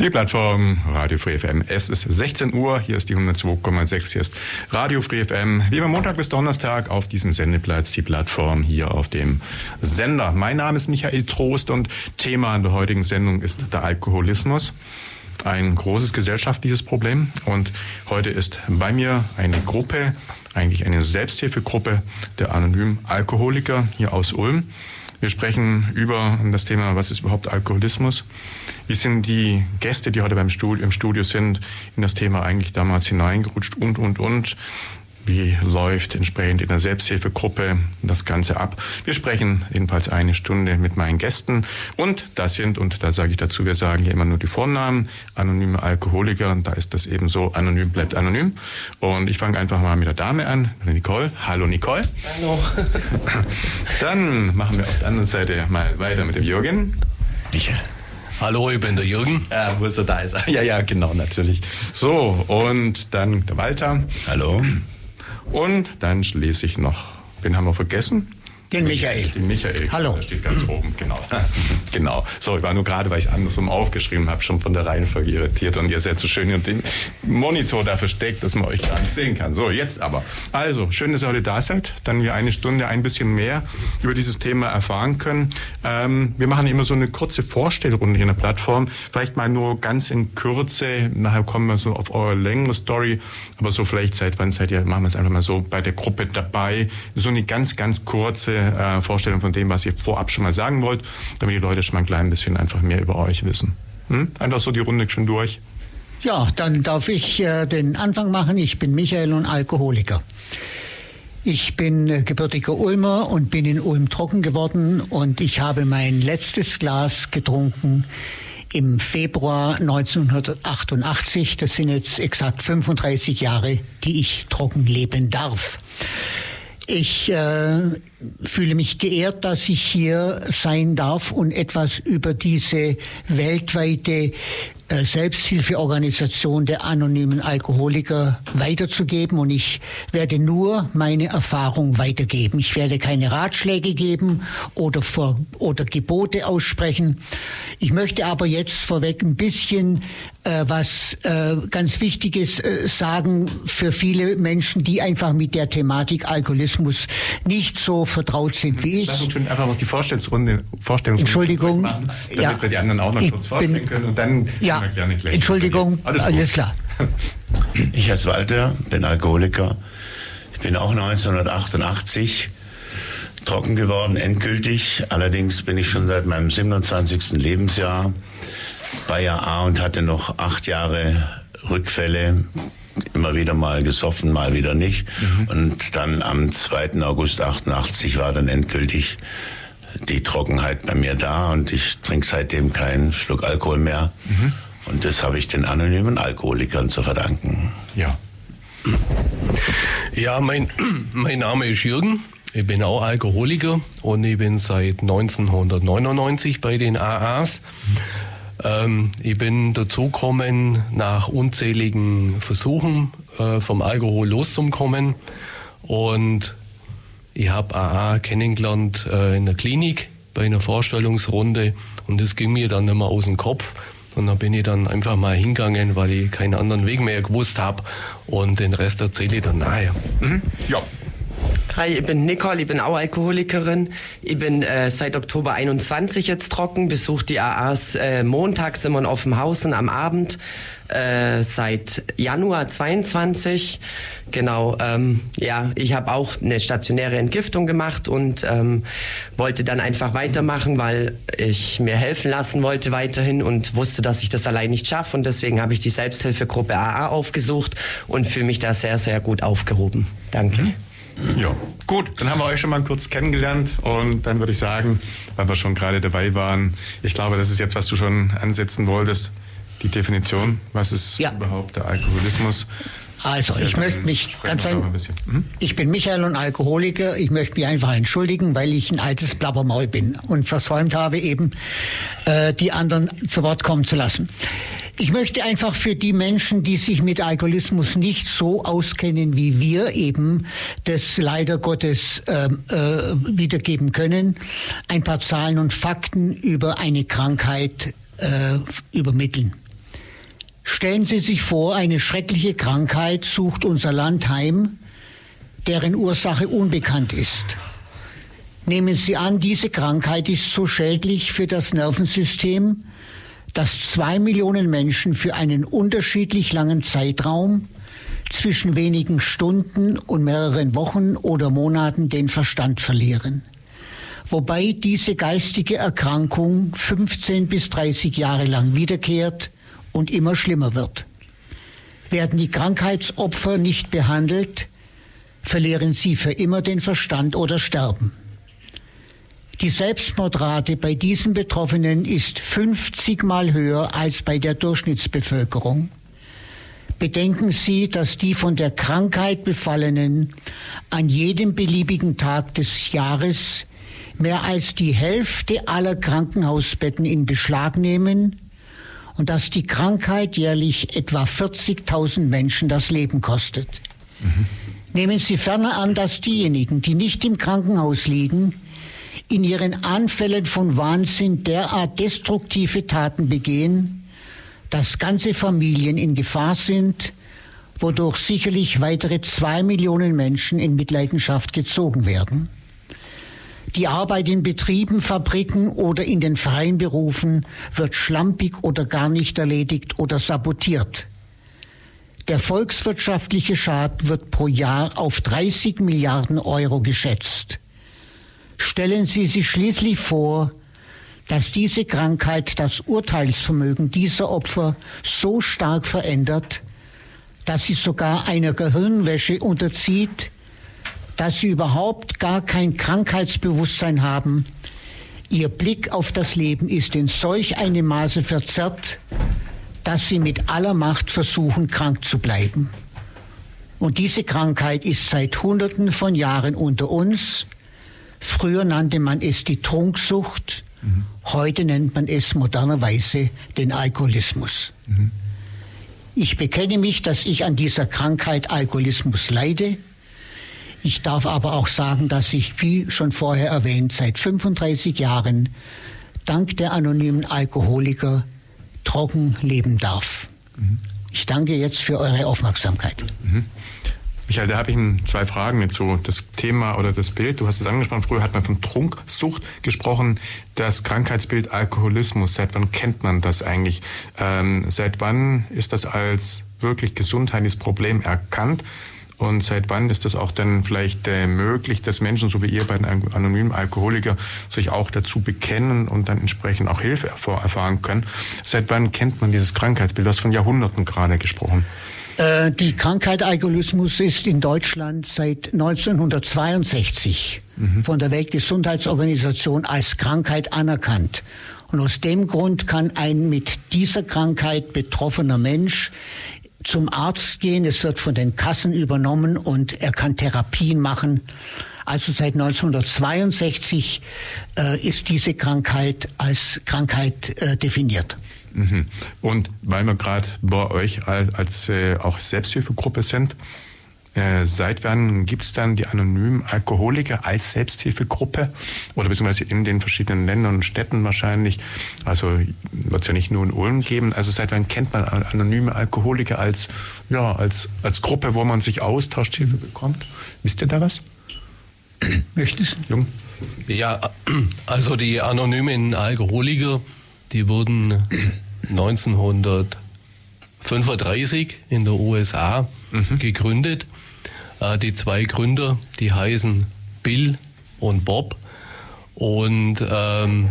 Die Plattform Radio Free FM. Es ist 16 Uhr, hier ist die 102,6, hier ist Radio Free FM. Wie immer Montag bis Donnerstag auf diesem Sendeplatz, die Plattform hier auf dem Sender. Mein Name ist Michael Trost und Thema der heutigen Sendung ist der Alkoholismus. Ein großes gesellschaftliches Problem und heute ist bei mir eine Gruppe, eigentlich eine Selbsthilfegruppe der anonymen Alkoholiker hier aus Ulm. Wir sprechen über das Thema, was ist überhaupt Alkoholismus? Wie sind die Gäste, die heute beim Studio, im Studio sind, in das Thema eigentlich damals hineingerutscht und, und, und? Wie läuft entsprechend in der Selbsthilfegruppe das Ganze ab? Wir sprechen jedenfalls eine Stunde mit meinen Gästen. Und das sind, und da sage ich dazu, wir sagen hier immer nur die Vornamen, anonyme Alkoholiker. Und da ist das eben so, anonym bleibt anonym. Und ich fange einfach mal mit der Dame an, Nicole. Hallo Nicole. Hallo. Dann machen wir auf der anderen Seite mal weiter mit dem Jürgen. Michael. Hallo, ich bin der Jürgen. Ja, wo ist er? Da ist er. Ja, ja, genau, natürlich. So, und dann der Walter. Hallo. Und dann schließlich noch, wen haben wir vergessen? Den Michael. Den Michael. Hallo. Der steht ganz oben, genau. genau. So, ich war nur gerade, weil ich es andersrum aufgeschrieben habe, schon von der Reihenfolge irritiert und ihr seid so schön hinter dem Monitor da versteckt, dass man euch gar nicht sehen kann. So, jetzt aber. Also, schön, dass ihr heute da seid. Dann wir eine Stunde ein bisschen mehr über dieses Thema erfahren können. Ähm, wir machen immer so eine kurze Vorstellrunde hier in der Plattform. Vielleicht mal nur ganz in Kürze. Nachher kommen wir so auf eure längere Story. Aber so vielleicht seit wann seid ihr, machen wir es einfach mal so, bei der Gruppe dabei. So eine ganz, ganz kurze äh, Vorstellung von dem, was ihr vorab schon mal sagen wollt, damit die Leute schon mal ein klein bisschen einfach mehr über euch wissen. Hm? Einfach so die Runde schon durch. Ja, dann darf ich äh, den Anfang machen. Ich bin Michael und Alkoholiker. Ich bin äh, gebürtiger Ulmer und bin in Ulm trocken geworden und ich habe mein letztes Glas getrunken im Februar 1988. Das sind jetzt exakt 35 Jahre, die ich trocken leben darf. Ich äh, fühle mich geehrt, dass ich hier sein darf und etwas über diese weltweite Selbsthilfeorganisation der anonymen Alkoholiker weiterzugeben und ich werde nur meine Erfahrung weitergeben. Ich werde keine Ratschläge geben oder, vor, oder Gebote aussprechen. Ich möchte aber jetzt vorweg ein bisschen äh, was äh, ganz Wichtiges äh, sagen für viele Menschen, die einfach mit der Thematik Alkoholismus nicht so vertraut sind wie ich. Lass uns schon einfach noch die Vorstellungsrunde, Vorstellungsrunde Entschuldigung, machen, damit ja, wir die anderen auch noch kurz vorstellen bin- können und dann Ja, gleich Entschuldigung, alles, Alles, klar. Ich heiße Walter, bin Alkoholiker. Ich bin auch 1988 trocken geworden, endgültig. Allerdings bin ich schon seit meinem 27. Lebensjahr bei AA und hatte noch acht Jahre Rückfälle. Immer wieder mal gesoffen, mal wieder nicht. Und dann am 2. August 88 war dann endgültig die Trockenheit bei mir da und ich trinke seitdem keinen Schluck Alkohol mehr. Und das habe ich den anonymen Alkoholikern zu verdanken. Ja. Ja, mein, mein Name ist Jürgen. Ich bin auch Alkoholiker und ich bin seit 1999 bei den AAs. Ähm, ich bin dazugekommen nach unzähligen Versuchen äh, vom Alkohol loszukommen und ich habe AA kennengelernt äh, in der Klinik bei einer Vorstellungsrunde und das ging mir dann mehr aus dem Kopf. Und da bin ich dann einfach mal hingegangen, weil ich keinen anderen Weg mehr gewusst habe. Und den Rest erzähle ich dann nachher. Ja. Hi, ich bin Nicole, ich bin auch Alkoholikerin. Ich bin äh, seit Oktober 21 jetzt trocken, besuche die AAs äh, montags immer in Offenhausen am Abend. Äh, seit Januar 22. Genau, ähm, ja, ich habe auch eine stationäre Entgiftung gemacht und ähm, wollte dann einfach weitermachen, weil ich mir helfen lassen wollte weiterhin und wusste, dass ich das allein nicht schaffe. Und deswegen habe ich die Selbsthilfegruppe AA aufgesucht und fühle mich da sehr, sehr gut aufgehoben. Danke. Ja, gut, dann haben wir euch schon mal kurz kennengelernt und dann würde ich sagen, weil wir schon gerade dabei waren, ich glaube, das ist jetzt, was du schon ansetzen wolltest, die Definition, was ist ja. überhaupt der Alkoholismus? Also, ich möchte mich ganz ein, ein hm? ich bin Michael und Alkoholiker. Ich möchte mich einfach entschuldigen, weil ich ein altes Blabbermaul bin und versäumt habe, eben äh, die anderen zu Wort kommen zu lassen. Ich möchte einfach für die Menschen, die sich mit Alkoholismus nicht so auskennen wie wir eben, das leider Gottes äh, äh, wiedergeben können, ein paar Zahlen und Fakten über eine Krankheit äh, übermitteln. Stellen Sie sich vor, eine schreckliche Krankheit sucht unser Land heim, deren Ursache unbekannt ist. Nehmen Sie an, diese Krankheit ist so schädlich für das Nervensystem, dass zwei Millionen Menschen für einen unterschiedlich langen Zeitraum zwischen wenigen Stunden und mehreren Wochen oder Monaten den Verstand verlieren. Wobei diese geistige Erkrankung 15 bis 30 Jahre lang wiederkehrt und immer schlimmer wird. Werden die Krankheitsopfer nicht behandelt, verlieren sie für immer den Verstand oder sterben. Die Selbstmordrate bei diesen Betroffenen ist 50 Mal höher als bei der Durchschnittsbevölkerung. Bedenken Sie, dass die von der Krankheit Befallenen an jedem beliebigen Tag des Jahres mehr als die Hälfte aller Krankenhausbetten in Beschlag nehmen und dass die Krankheit jährlich etwa 40.000 Menschen das Leben kostet. Mhm. Nehmen Sie ferner an, dass diejenigen, die nicht im Krankenhaus liegen, in ihren Anfällen von Wahnsinn derart destruktive Taten begehen, dass ganze Familien in Gefahr sind, wodurch sicherlich weitere zwei Millionen Menschen in Mitleidenschaft gezogen werden. Die Arbeit in Betrieben, Fabriken oder in den freien Berufen wird schlampig oder gar nicht erledigt oder sabotiert. Der volkswirtschaftliche Schaden wird pro Jahr auf 30 Milliarden Euro geschätzt. Stellen Sie sich schließlich vor, dass diese Krankheit das Urteilsvermögen dieser Opfer so stark verändert, dass sie sogar einer Gehirnwäsche unterzieht, dass sie überhaupt gar kein Krankheitsbewusstsein haben. Ihr Blick auf das Leben ist in solch einem Maße verzerrt, dass sie mit aller Macht versuchen, krank zu bleiben. Und diese Krankheit ist seit Hunderten von Jahren unter uns. Früher nannte man es die Trunksucht, mhm. heute nennt man es modernerweise den Alkoholismus. Mhm. Ich bekenne mich, dass ich an dieser Krankheit Alkoholismus leide ich darf aber auch sagen, dass ich, wie schon vorher erwähnt, seit 35 Jahren dank der anonymen Alkoholiker trocken leben darf. Mhm. Ich danke jetzt für eure Aufmerksamkeit. Mhm. Michael, da habe ich zwei Fragen dazu. Das Thema oder das Bild, du hast es angesprochen, früher hat man von Trunksucht gesprochen. Das Krankheitsbild Alkoholismus, seit wann kennt man das eigentlich? Ähm, seit wann ist das als wirklich gesundheitliches Problem erkannt? Und seit wann ist das auch dann vielleicht äh, möglich, dass Menschen, so wie ihr bei den anonymen Alkoholikern, sich auch dazu bekennen und dann entsprechend auch Hilfe erfahren können? Seit wann kennt man dieses Krankheitsbild? Du hast von Jahrhunderten gerade gesprochen. Äh, die Krankheit Alkoholismus ist in Deutschland seit 1962 mhm. von der Weltgesundheitsorganisation als Krankheit anerkannt. Und aus dem Grund kann ein mit dieser Krankheit betroffener Mensch zum Arzt gehen. Es wird von den Kassen übernommen und er kann Therapien machen. Also seit 1962 äh, ist diese Krankheit als Krankheit äh, definiert. Mhm. Und weil wir gerade bei euch als, äh, auch Selbsthilfegruppe sind, äh, seit wann gibt es dann die anonymen Alkoholiker als Selbsthilfegruppe oder beziehungsweise in den verschiedenen Ländern und Städten wahrscheinlich? Also wird es ja nicht nur in Ulm geben. Also seit wann kennt man anonyme Alkoholiker als, ja, als, als Gruppe, wo man sich austauscht, Hilfe bekommt? Wisst ihr da was? Möchtest du? Jung? Ja, also die anonymen Alkoholiker, die wurden 1935 in der USA mhm. gegründet äh, die zwei Gründer, die heißen Bill und Bob. Und ähm,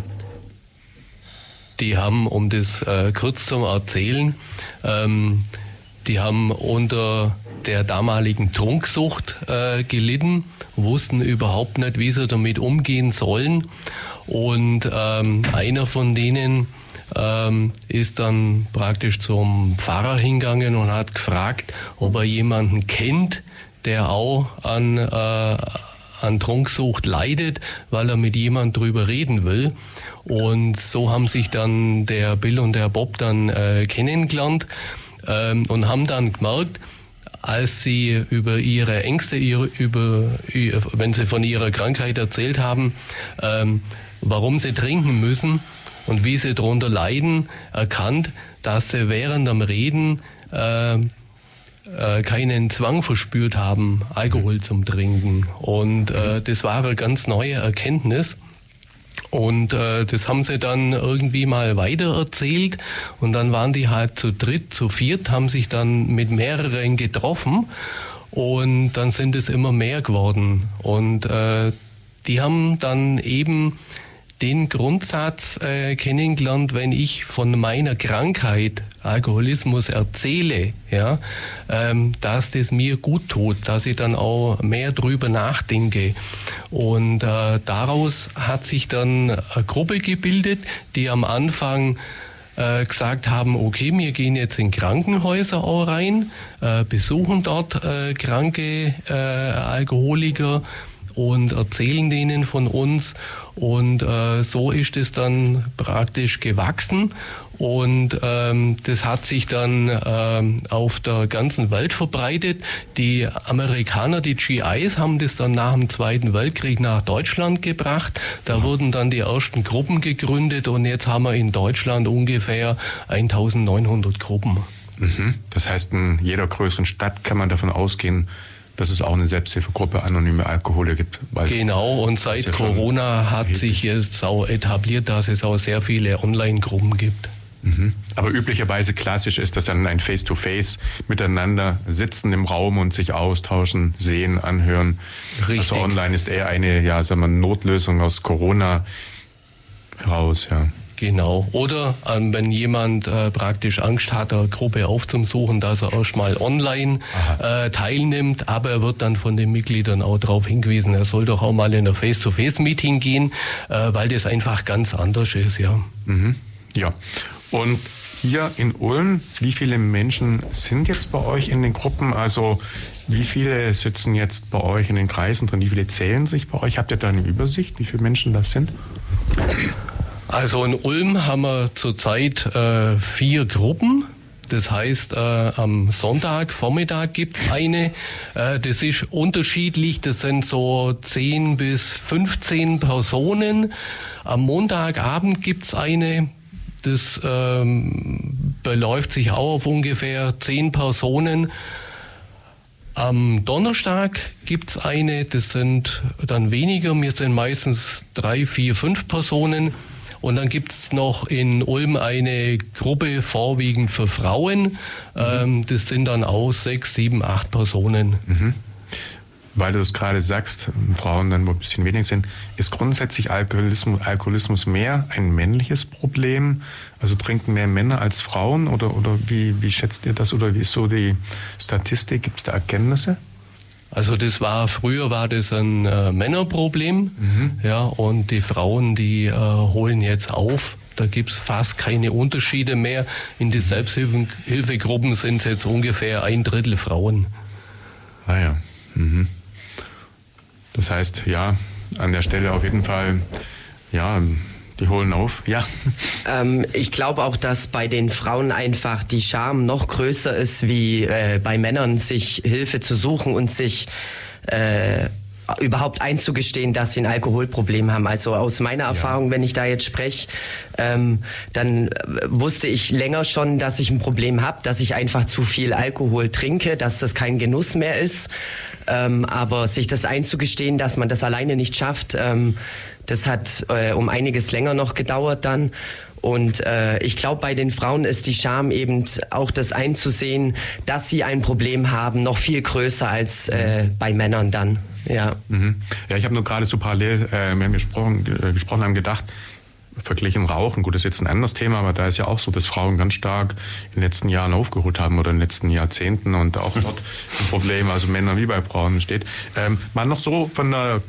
die haben, um das äh, kurz zu erzählen, ähm, die haben unter der damaligen Trunksucht äh, gelitten, wussten überhaupt nicht, wie sie damit umgehen sollen. Und ähm, einer von denen ähm, ist dann praktisch zum Pfarrer hingegangen und hat gefragt, ob er jemanden kennt, der auch an, äh, an Trunksucht leidet, weil er mit jemand drüber reden will. Und so haben sich dann der Bill und der Bob dann äh, kennengelernt ähm, und haben dann gemerkt, als sie über ihre Ängste, ihre, über, wenn sie von ihrer Krankheit erzählt haben, ähm, warum sie trinken müssen und wie sie darunter leiden, erkannt, dass sie während dem Reden äh, äh, keinen Zwang verspürt haben, Alkohol zum Trinken. Und äh, das war eine ganz neue Erkenntnis. Und äh, das haben sie dann irgendwie mal weiter erzählt und dann waren die halt zu dritt, zu viert, haben sich dann mit mehreren getroffen und dann sind es immer mehr geworden. Und äh, die haben dann eben den Grundsatz äh, kennengelernt, wenn ich von meiner Krankheit Alkoholismus erzähle, ja, ähm, dass das mir gut tut, dass ich dann auch mehr drüber nachdenke. Und äh, daraus hat sich dann eine Gruppe gebildet, die am Anfang äh, gesagt haben, okay, wir gehen jetzt in Krankenhäuser auch rein, äh, besuchen dort äh, kranke äh, Alkoholiker und erzählen denen von uns. Und äh, so ist es dann praktisch gewachsen. Und ähm, das hat sich dann ähm, auf der ganzen Welt verbreitet. Die Amerikaner, die GIs, haben das dann nach dem Zweiten Weltkrieg nach Deutschland gebracht. Da wurden dann die ersten Gruppen gegründet und jetzt haben wir in Deutschland ungefähr 1900 Gruppen. Mhm. Das heißt, in jeder größeren Stadt kann man davon ausgehen, dass es auch eine Selbsthilfegruppe anonyme Alkohole gibt. genau, und seit ja Corona hat sich jetzt auch etabliert, dass es auch sehr viele Online-Gruppen gibt. Mhm. Aber üblicherweise klassisch ist das dann ein Face-to-Face -face miteinander sitzen im Raum und sich austauschen, sehen, anhören. Richtig. Also online ist eher eine, ja, sagen wir, Notlösung aus Corona heraus, ja. Genau. Oder ähm, wenn jemand äh, praktisch Angst hat, eine Gruppe aufzusuchen, dass er erstmal online äh, teilnimmt, aber er wird dann von den Mitgliedern auch darauf hingewiesen, er soll doch auch mal in ein Face-to-Face-Meeting gehen, äh, weil das einfach ganz anders ist, ja. Mhm. Ja. Und hier in Ulm, wie viele Menschen sind jetzt bei euch in den Gruppen? Also wie viele sitzen jetzt bei euch in den Kreisen drin? Wie viele zählen sich bei euch? Habt ihr da eine Übersicht, wie viele Menschen das sind? Also in Ulm haben wir zurzeit äh, vier Gruppen. Das heißt, äh, am Sonntag, Vormittag gibt's eine. Äh, das ist unterschiedlich. Das sind so 10 bis 15 Personen. Am Montagabend gibt's eine. Das ähm, beläuft sich auch auf ungefähr 10 Personen. Am Donnerstag gibt's eine, das sind dann weniger, wir sind meistens drei, vier, fünf Personen. Und dann gibt es noch in Ulm eine Gruppe vorwiegend für Frauen. Mhm. Ähm, das sind dann auch sechs, sieben, acht Personen. Mhm. Weil du es gerade sagst, Frauen dann wohl ein bisschen weniger sind, ist grundsätzlich Alkoholismus, Alkoholismus mehr ein männliches Problem? Also trinken mehr Männer als Frauen? Oder, oder wie, wie schätzt ihr das? Oder wie ist so die Statistik? Gibt es da Erkenntnisse? Also das war früher war das ein äh, Männerproblem, mhm. ja, und die Frauen, die äh, holen jetzt auf. Da gibt es fast keine Unterschiede mehr. In den Selbsthilfegruppen sind es jetzt ungefähr ein Drittel Frauen. Ah ja. Mhm. Das heißt, ja, an der Stelle auf jeden Fall, ja, die holen auf, ja. Ähm, ich glaube auch, dass bei den Frauen einfach die Scham noch größer ist, wie äh, bei Männern, sich Hilfe zu suchen und sich äh, überhaupt einzugestehen, dass sie ein Alkoholproblem haben. Also aus meiner Erfahrung, ja. wenn ich da jetzt spreche, ähm, dann äh, wusste ich länger schon, dass ich ein Problem habe, dass ich einfach zu viel Alkohol trinke, dass das kein Genuss mehr ist. Ähm, aber sich das einzugestehen, dass man das alleine nicht schafft, ähm, das hat äh, um einiges länger noch gedauert dann. Und äh, ich glaube, bei den Frauen ist die Scham eben auch das einzusehen, dass sie ein Problem haben, noch viel größer als äh, bei Männern dann. Ja, mhm. ja ich habe nur gerade so parallel, äh, wir haben gesprochen, äh, gesprochen haben, gedacht, verglichen Rauchen. Gut, das ist jetzt ein anderes Thema, aber da ist ja auch so, dass Frauen ganz stark in den letzten Jahren aufgeholt haben oder in den letzten Jahrzehnten und auch dort ein Problem, also Männer wie bei Frauen steht. Ähm, mal noch so von der,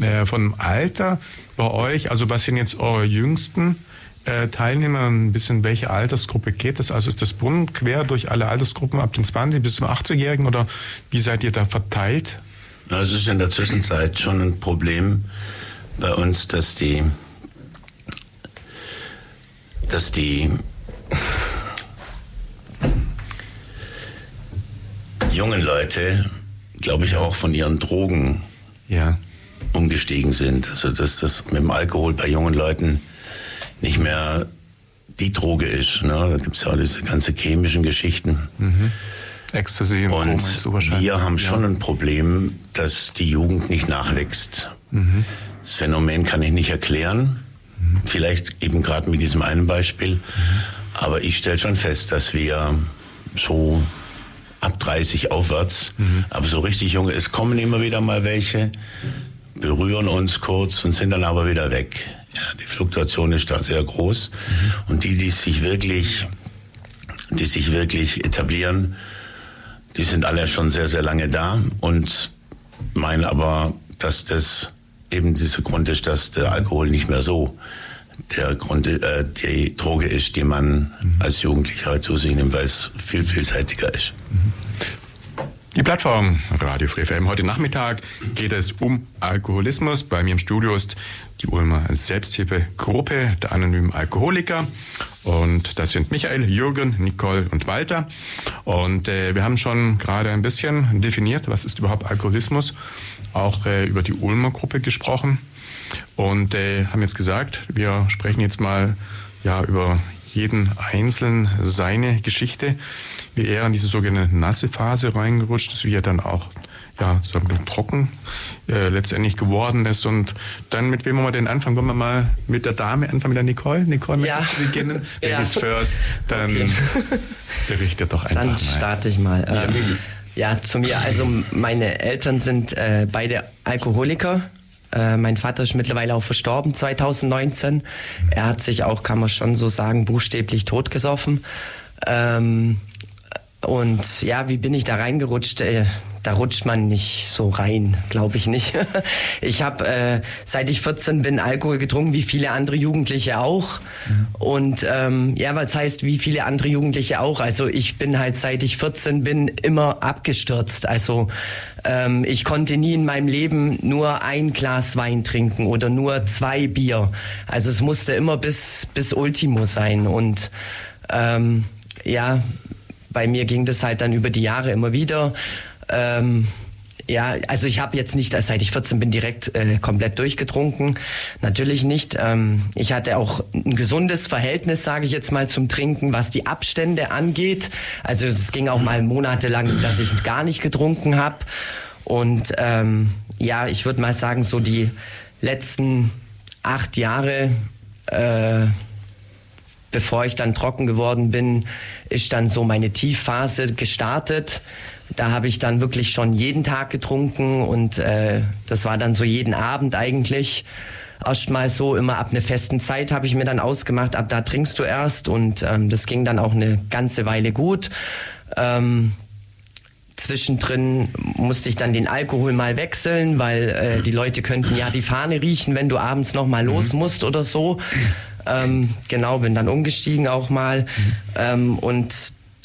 äh, vom Alter bei euch, also was sind jetzt eure jüngsten äh, Teilnehmer, ein bisschen welche Altersgruppe geht das? Also ist das bunt quer durch alle Altersgruppen ab den 20 bis zum 80-Jährigen oder wie seid ihr da verteilt? Es ist in der Zwischenzeit schon ein Problem bei uns, dass die, dass die jungen Leute, glaube ich, auch von ihren Drogen ja. umgestiegen sind. Also dass das mit dem Alkohol bei jungen Leuten nicht mehr die Droge ist. Ne? Da gibt es ja auch diese ganze chemischen Geschichten. Mhm. Ecstasy und, und wir haben schon ja. ein Problem, dass die Jugend nicht nachwächst. Mhm. Das Phänomen kann ich nicht erklären. Mhm. Vielleicht eben gerade mit diesem einen Beispiel. Mhm. Aber ich stelle schon fest, dass wir so ab 30 aufwärts, mhm. aber so richtig junge, es kommen immer wieder mal welche, berühren uns kurz und sind dann aber wieder weg. Ja, die Fluktuation ist da sehr groß. Mhm. Und die, die sich wirklich, die sich wirklich etablieren, die sind alle schon sehr, sehr lange da und meinen aber, dass das eben dieser Grund ist, dass der Alkohol nicht mehr so der Grund, äh, die Droge ist, die man mhm. als Jugendlicher zu sich nimmt, weil es viel vielseitiger ist. Die Plattform Radio Free FM. Heute Nachmittag geht es um Alkoholismus. Bei mir im Studio ist die Ulmer Selbsthilfegruppe der anonymen Alkoholiker. Und das sind Michael, Jürgen, Nicole und Walter. Und äh, wir haben schon gerade ein bisschen definiert, was ist überhaupt Alkoholismus. Auch äh, über die Ulmer Gruppe gesprochen. Und äh, haben jetzt gesagt, wir sprechen jetzt mal ja über jeden Einzelnen seine Geschichte wie er in diese sogenannte nasse Phase reingerutscht ist, wie er dann auch ja, sozusagen trocken äh, letztendlich geworden ist. Und dann mit wem wollen wir denn anfangen? Wollen wir mal mit der Dame anfangen, mit der Nicole? Nicole, ja. möchtest du beginnen? ja. Ladies first. Dann okay. berichte doch einfach Dann mal. starte ich mal. Ja. Ähm, ja, zu mir. Also meine Eltern sind äh, beide Alkoholiker. Äh, mein Vater ist mittlerweile auch verstorben 2019. Er hat sich auch, kann man schon so sagen, buchstäblich totgesoffen. Ähm, und ja, wie bin ich da reingerutscht? Äh, da rutscht man nicht so rein, glaube ich nicht. ich habe, äh, seit ich 14 bin, Alkohol getrunken, wie viele andere Jugendliche auch. Mhm. Und ähm, ja, was heißt, wie viele andere Jugendliche auch? Also ich bin halt, seit ich 14 bin, immer abgestürzt. Also ähm, ich konnte nie in meinem Leben nur ein Glas Wein trinken oder nur zwei Bier. Also es musste immer bis, bis Ultimo sein. Und ähm, ja, bei mir ging das halt dann über die Jahre immer wieder. Ähm, ja, also ich habe jetzt nicht, seit ich 14 bin, direkt äh, komplett durchgetrunken. Natürlich nicht. Ähm, ich hatte auch ein gesundes Verhältnis, sage ich jetzt mal, zum Trinken, was die Abstände angeht. Also es ging auch mal monatelang, dass ich gar nicht getrunken habe. Und ähm, ja, ich würde mal sagen, so die letzten acht Jahre äh, bevor ich dann trocken geworden bin, ist dann so meine Tiefphase gestartet. Da habe ich dann wirklich schon jeden Tag getrunken und äh, das war dann so jeden Abend eigentlich. Erstmal so immer ab einer festen Zeit habe ich mir dann ausgemacht, ab da trinkst du erst und ähm, das ging dann auch eine ganze Weile gut. Ähm, Zwischendrin musste ich dann den Alkohol mal wechseln, weil äh, die Leute könnten ja die Fahne riechen, wenn du abends noch mal los mhm. musst oder so. Ähm, genau, bin dann umgestiegen auch mal. Mhm. Ähm, und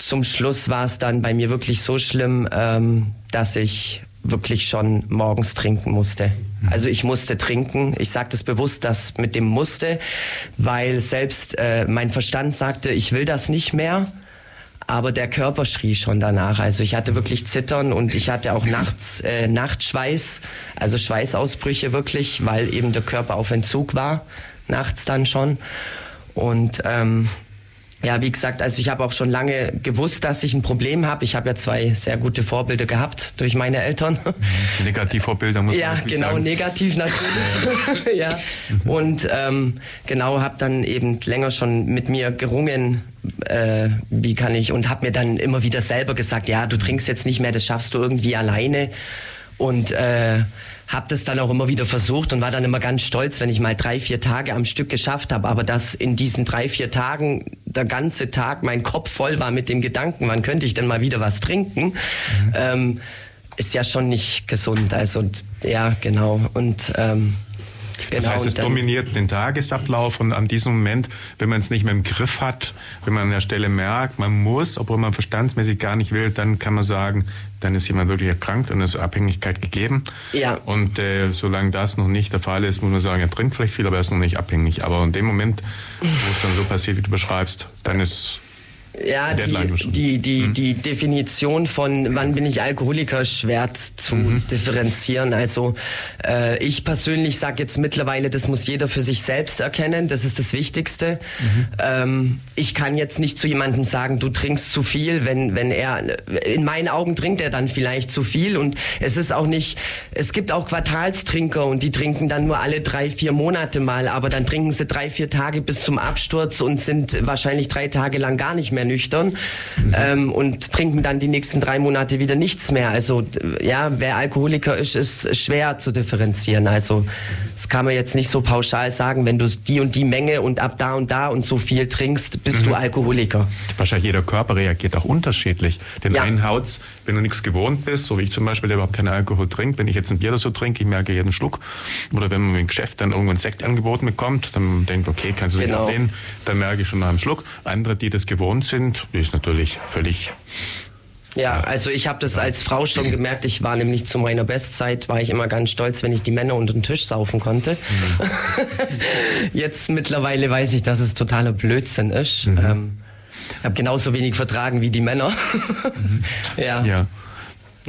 zum Schluss war es dann bei mir wirklich so schlimm, ähm, dass ich wirklich schon morgens trinken musste. Mhm. Also ich musste trinken. Ich sage das bewusst, das mit dem musste, weil selbst äh, mein Verstand sagte, ich will das nicht mehr. Aber der Körper schrie schon danach. Also ich hatte wirklich Zittern und ich hatte auch nachts äh, Nachtschweiß, also Schweißausbrüche wirklich, weil eben der Körper auf Entzug war nachts dann schon. Und ähm, ja, wie gesagt, also ich habe auch schon lange gewusst, dass ich ein Problem habe. Ich habe ja zwei sehr gute Vorbilder gehabt durch meine Eltern. Mhm. Negativvorbilder muss man ja, genau, sagen. negativ natürlich. ja. Und ähm, genau, habe dann eben länger schon mit mir gerungen, äh, wie kann ich und habe mir dann immer wieder selber gesagt, ja, du trinkst jetzt nicht mehr, das schaffst du irgendwie alleine. Und äh, habe das dann auch immer wieder versucht und war dann immer ganz stolz, wenn ich mal drei, vier Tage am Stück geschafft habe. Aber dass in diesen drei, vier Tagen der ganze Tag mein Kopf voll war mit dem Gedanken, wann könnte ich denn mal wieder was trinken, mhm. ähm, ist ja schon nicht gesund. Also ja, genau. Und ähm, das genau, heißt, es dominiert den Tagesablauf und an diesem Moment, wenn man es nicht mehr im Griff hat, wenn man an der Stelle merkt, man muss, obwohl man verstandsmäßig gar nicht will, dann kann man sagen, dann ist jemand wirklich erkrankt und ist Abhängigkeit gegeben. Ja. Und äh, solange das noch nicht der Fall ist, muss man sagen, er trinkt vielleicht viel, aber er ist noch nicht abhängig. Aber in dem Moment, wo es dann so passiert, wie du beschreibst, dann ist ja, die, die, die, mhm. die Definition von wann bin ich Alkoholiker schwer zu mhm. differenzieren. Also äh, ich persönlich sage jetzt mittlerweile, das muss jeder für sich selbst erkennen, das ist das Wichtigste. Mhm. Ähm, ich kann jetzt nicht zu jemandem sagen, du trinkst zu viel, wenn, wenn er, in meinen Augen trinkt er dann vielleicht zu viel und es ist auch nicht, es gibt auch Quartalstrinker und die trinken dann nur alle drei, vier Monate mal, aber dann trinken sie drei, vier Tage bis zum Absturz und sind wahrscheinlich drei Tage lang gar nicht mehr mehr nüchtern mhm. ähm, und trinken dann die nächsten drei Monate wieder nichts mehr. Also ja, wer Alkoholiker ist, ist schwer zu differenzieren. Also das kann man jetzt nicht so pauschal sagen, wenn du die und die Menge und ab da und da und so viel trinkst, bist mhm. du Alkoholiker. Wahrscheinlich jeder Körper reagiert auch unterschiedlich. Den ja. einen haut's, wenn du nichts gewohnt bist, so wie ich zum Beispiel, der überhaupt keinen Alkohol trinkt, wenn ich jetzt ein Bier oder so trinke, ich merke jeden Schluck. Oder wenn man im Geschäft dann irgendwo ein Sekt angeboten bekommt, dann denkt, okay, kannst du genau. nicht ablehnen, dann merke ich schon nach einem Schluck. Andere, die das gewohnt sind, ist natürlich völlig ja, also ich habe das als Frau schon gemerkt. Ich war nämlich zu meiner Bestzeit, war ich immer ganz stolz, wenn ich die Männer unter den Tisch saufen konnte. Mhm. Jetzt mittlerweile weiß ich, dass es totaler Blödsinn ist. Mhm. Ähm, ich habe genauso wenig vertragen wie die Männer. mhm. ja. ja.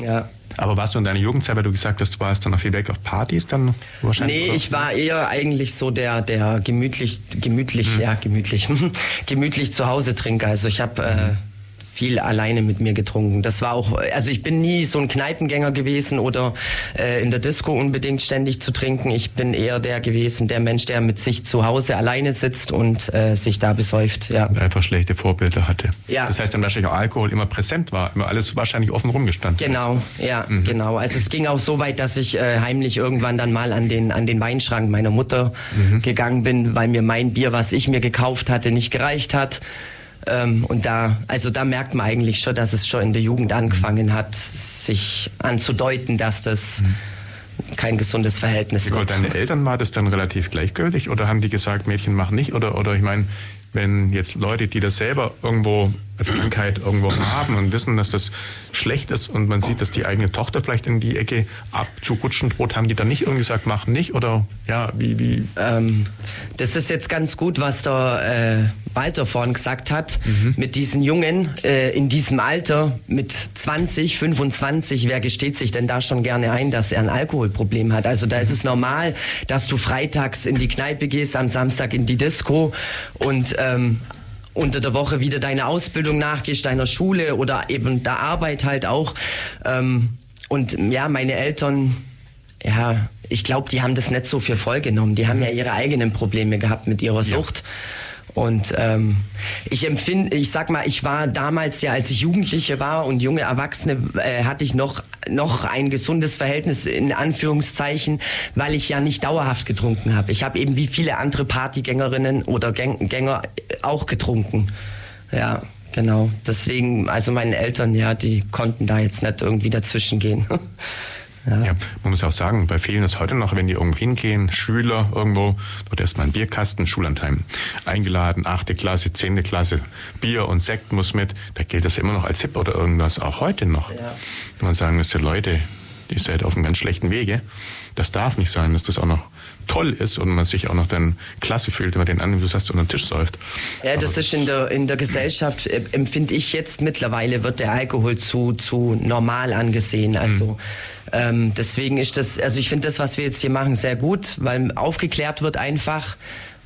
Ja. Aber warst du in deiner Jugendzeit, weil du gesagt hast, du warst dann noch viel weg auf Partys dann wahrscheinlich? Nee, ich war eher eigentlich so der, der gemütlich, gemütlich, mhm. ja, gemütlich, gemütlich zu Hause Trinker. Also ich habe äh, viel alleine mit mir getrunken. Das war auch, also ich bin nie so ein Kneipengänger gewesen oder äh, in der Disco unbedingt ständig zu trinken. Ich bin eher der gewesen, der Mensch, der mit sich zu Hause alleine sitzt und äh, sich da besäuft. Ja. Und einfach schlechte Vorbilder hatte. Ja. Das heißt dann wahrscheinlich auch Alkohol immer präsent war, immer alles wahrscheinlich offen rumgestanden. Genau, ist. ja, mhm. genau. Also es ging auch so weit, dass ich äh, heimlich irgendwann dann mal an den an den Weinschrank meiner Mutter mhm. gegangen bin, weil mir mein Bier, was ich mir gekauft hatte, nicht gereicht hat. Ähm, und da, also da merkt man eigentlich schon, dass es schon in der Jugend angefangen hat, sich anzudeuten, dass das kein gesundes Verhältnis Nicole, wird. Deine Eltern war das dann relativ gleichgültig oder haben die gesagt, Mädchen mach nicht? Oder, oder ich meine, wenn jetzt Leute, die das selber irgendwo als Krankheit irgendwo haben und wissen, dass das schlecht ist und man sieht, dass die eigene Tochter vielleicht in die Ecke abzurutschen droht, haben die dann nicht irgendwie gesagt, mach nicht oder ja, wie, wie? Ähm, das ist jetzt ganz gut, was der äh, Walter vorhin gesagt hat, mhm. mit diesen Jungen äh, in diesem Alter mit 20, 25, wer gesteht sich denn da schon gerne ein, dass er ein Alkoholproblem hat? Also da ist es normal, dass du freitags in die Kneipe gehst, am Samstag in die Disco und ähm, unter der Woche wieder deine Ausbildung nachgehst, deiner Schule oder eben der Arbeit halt auch. Ähm, und ja, meine Eltern, ja, ich glaube, die haben das nicht so für voll genommen. Die haben ja ihre eigenen Probleme gehabt mit ihrer Sucht. Ja. Und ähm, ich empfinde, ich sag mal, ich war damals ja, als ich Jugendliche war und junge Erwachsene, äh, hatte ich noch noch ein gesundes Verhältnis in Anführungszeichen, weil ich ja nicht dauerhaft getrunken habe. Ich habe eben wie viele andere Partygängerinnen oder Gänger auch getrunken. Ja, genau. Deswegen, also meine Eltern, ja, die konnten da jetzt nicht irgendwie dazwischen gehen. Ja. ja. man muss auch sagen, bei vielen ist heute noch, wenn die irgendwo hingehen, Schüler irgendwo, wird erstmal ein Bierkasten, Schullandheim eingeladen, achte Klasse, zehnte Klasse, Bier und Sekt muss mit, da gilt das immer noch als Hip oder irgendwas, auch heute noch. Ja. Man sagen müsste, Leute, ihr seid auf einem ganz schlechten Wege. Das darf nicht sein, dass das auch noch toll ist und man sich auch noch dann klasse fühlt, wenn man den anderen, wie du sagst, unter den Tisch säuft. Ja, das Aber ist in der, in der Gesellschaft, äh, empfinde ich jetzt mittlerweile, wird der Alkohol zu, zu normal angesehen. Also mhm. Ähm, deswegen ist das, also ich finde das, was wir jetzt hier machen, sehr gut, weil aufgeklärt wird einfach,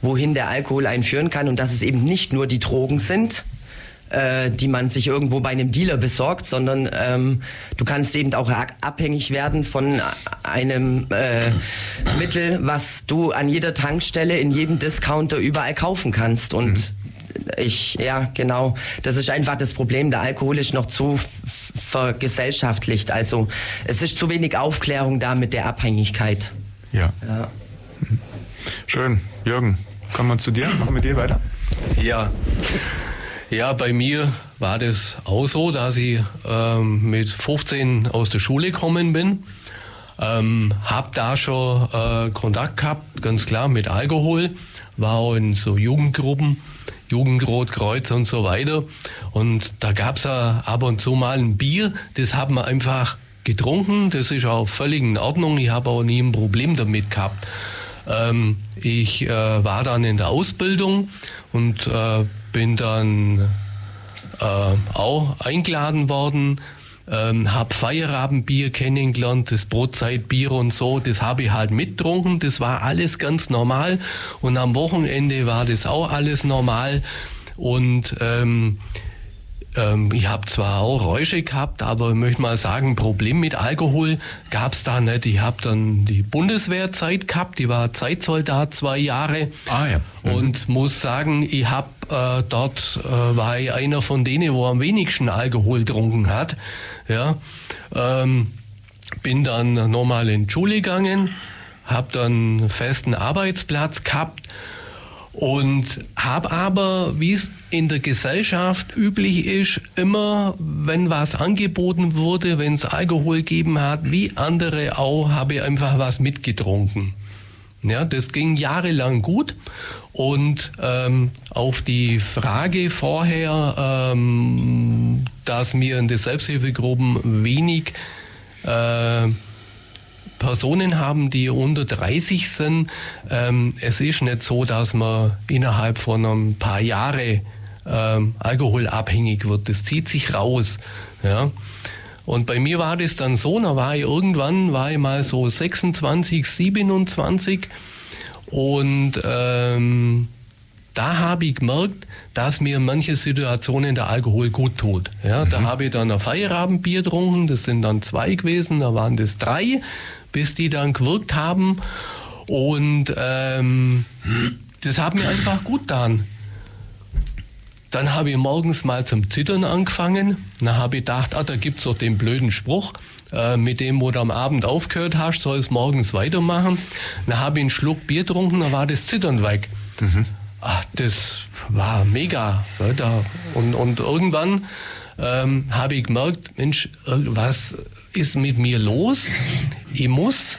wohin der Alkohol einführen kann und dass es eben nicht nur die Drogen sind, äh, die man sich irgendwo bei einem Dealer besorgt, sondern ähm, du kannst eben auch abhängig werden von einem äh, Mittel, was du an jeder Tankstelle, in jedem Discounter überall kaufen kannst. Und mhm. Ich, ja, genau, das ist einfach das Problem. Der Alkohol ist noch zu vergesellschaftlicht. Also es ist zu wenig Aufklärung da mit der Abhängigkeit. Ja. ja. Schön. Jürgen, kommen wir zu dir. Machen wir mit dir weiter. Ja. Ja, bei mir war das auch so, dass ich ähm, mit 15 aus der Schule gekommen bin. Ähm, hab da schon äh, Kontakt gehabt, ganz klar, mit Alkohol. War auch in so Jugendgruppen, Jugendrotkreuz und so weiter. Und da gab's ja ab und zu mal ein Bier, das hat man einfach getrunken. Das ist auch völlig in Ordnung. Ich habe auch nie ein Problem damit gehabt. Ähm, ich äh, war dann in der Ausbildung und äh, bin dann äh, auch eingeladen worden, ähm, habe Feierabendbier kennengelernt, das Brotzeitbier und so, das habe ich halt mittrunken, das war alles ganz normal und am Wochenende war das auch alles normal und ähm, ähm, ich habe zwar auch Räusche gehabt, aber ich möchte mal sagen, Problem mit Alkohol gab es da nicht. Ich habe dann die Bundeswehrzeit gehabt, die war Zeitsoldat zwei Jahre. Ah ja. Mhm. Und muss sagen, ich habe äh, dort äh, war ich einer von denen, wo am wenigsten Alkohol getrunken hat. Ja. Ähm, bin dann nochmal in die Schule gegangen, habe dann einen festen Arbeitsplatz gehabt und habe aber, wie es in der Gesellschaft üblich ist, immer, wenn was angeboten wurde, wenn es Alkohol gegeben hat, wie andere auch, habe ich einfach was mitgetrunken. Ja, das ging jahrelang gut. Und ähm, auf die Frage vorher, ähm, dass mir in den Selbsthilfegruppen wenig äh, Personen haben, die unter 30 sind. Ähm, es ist nicht so, dass man innerhalb von ein paar Jahren ähm, alkoholabhängig wird. Das zieht sich raus. Ja. Und bei mir war das dann so, da war ich irgendwann, war ich mal so 26, 27 und ähm, da habe ich gemerkt, dass mir manche Situationen der Alkohol gut tut. Ja, mhm. Da habe ich dann ein Feierabendbier getrunken, das sind dann zwei gewesen, da waren das drei bis die dann gewirkt haben. Und ähm, das hat mir einfach gut getan. Dann habe ich morgens mal zum Zittern angefangen. Dann habe ich gedacht, ah, da gibt es doch den blöden Spruch, äh, mit dem, wo du am Abend aufgehört hast, soll es morgens weitermachen. Dann habe ich einen Schluck Bier getrunken, dann war das Zittern weg. Mhm. Ach, das war mega. Ja, da. Und, und irgendwann ähm, habe ich gemerkt, Mensch, was ist mit mir los? Ich muss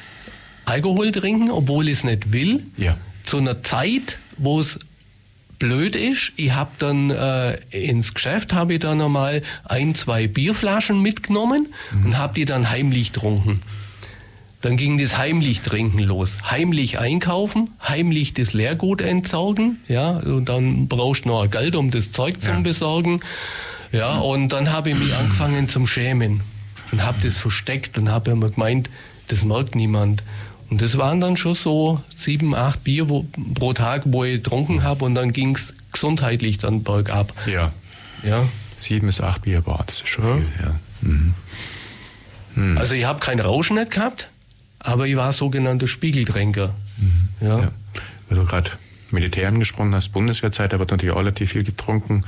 Alkohol trinken, obwohl ich es nicht will. Ja. Zu einer Zeit, wo es blöd ist. Ich habe dann äh, ins Geschäft habe ich dann einmal ein, zwei Bierflaschen mitgenommen mhm. und habe die dann heimlich getrunken. Dann ging das heimlich trinken los. Heimlich einkaufen, heimlich das Leergut entsorgen, ja, und dann brauchst du noch Geld, um das Zeug ja. zu besorgen. Ja, und dann habe ich mich angefangen zum Schämen und habe das versteckt und habe immer gemeint, das merkt niemand. Und das waren dann schon so sieben, acht Bier wo, pro Tag, wo ich getrunken habe und dann ging es gesundheitlich dann bergab. Ja. ja. Sieben bis acht Bier, boah, das ist schon ja. viel, ja. Mhm. Mhm. Also ich habe kein Rauschen nicht gehabt, aber ich war sogenannter Spiegeltränker. Mhm. Ja. ja. Weil du gerade Militär angesprochen hast, Bundeswehrzeit, da wird natürlich auch relativ viel getrunken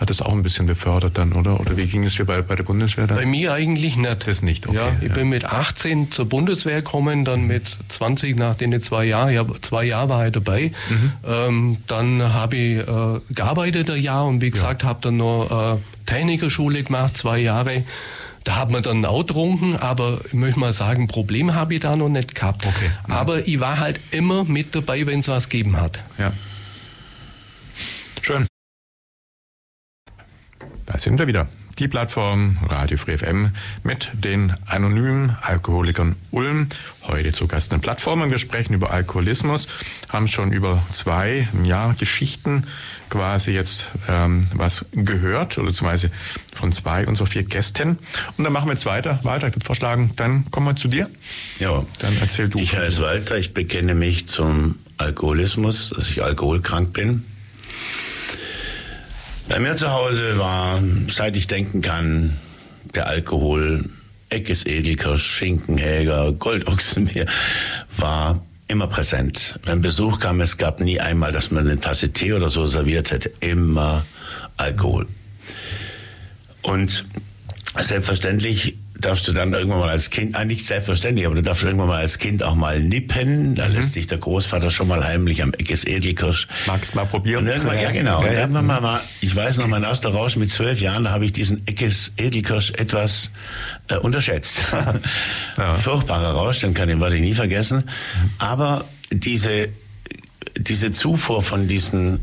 hat das auch ein bisschen befördert dann, oder? Oder wie ging es dir bei, bei der Bundeswehr dann? Bei mir eigentlich nicht. Das nicht, okay. Ja, ich ja. bin mit 18 zur Bundeswehr gekommen, dann mit 20 nach den zwei Jahren, ja, zwei Jahre war ich dabei. Mhm. Ähm, dann habe ich äh, gearbeitet ein Jahr und wie gesagt, ja. habe dann noch äh, Technikerschule gemacht, zwei Jahre. Da hat man dann auch getrunken, aber ich möchte mal sagen, Problem habe ich da noch nicht gehabt. Okay. Aber ich war halt immer mit dabei, wenn es was gegeben hat. Ja. Schön. Da sind wir wieder. Die Plattform Radio Free FM mit den anonymen Alkoholikern Ulm. Heute zu Gast in Plattformen. Wir sprechen über Alkoholismus, haben schon über zwei ja, Geschichten quasi jetzt ähm, was gehört, oder beziehungsweise von zwei unserer vier Gästen. Und dann machen wir jetzt weiter. Walter, ich würde vorschlagen, dann kommen wir zu dir. Ja. Dann erzähl du. Ich heiße Walter, ich bekenne mich zum Alkoholismus, dass ich alkoholkrank bin. Bei mir zu Hause war, seit ich denken kann, der Alkohol, Eckes Edelkirsch, Schinkenhäger, Goldochsenmeer, war immer präsent. Wenn Besuch kam, es gab nie einmal, dass man eine Tasse Tee oder so serviert hätte. Immer Alkohol. Und Selbstverständlich darfst du dann irgendwann mal als Kind, ah, nicht selbstverständlich, aber du darfst irgendwann mal als Kind auch mal nippen. Da mhm. lässt dich der Großvater schon mal heimlich am Eckes Edelkirsch. Magst mal probieren? Und irgendwann, ja, genau. Ja, ja. irgendwann mal, mal, ich weiß noch, mein erster Rausch mit zwölf Jahren, da habe ich diesen Eckes Edelkirsch etwas äh, unterschätzt. ja. Furchtbarer Rausch, den kann ich, werde ich nie vergessen. Aber diese, diese Zufuhr von diesen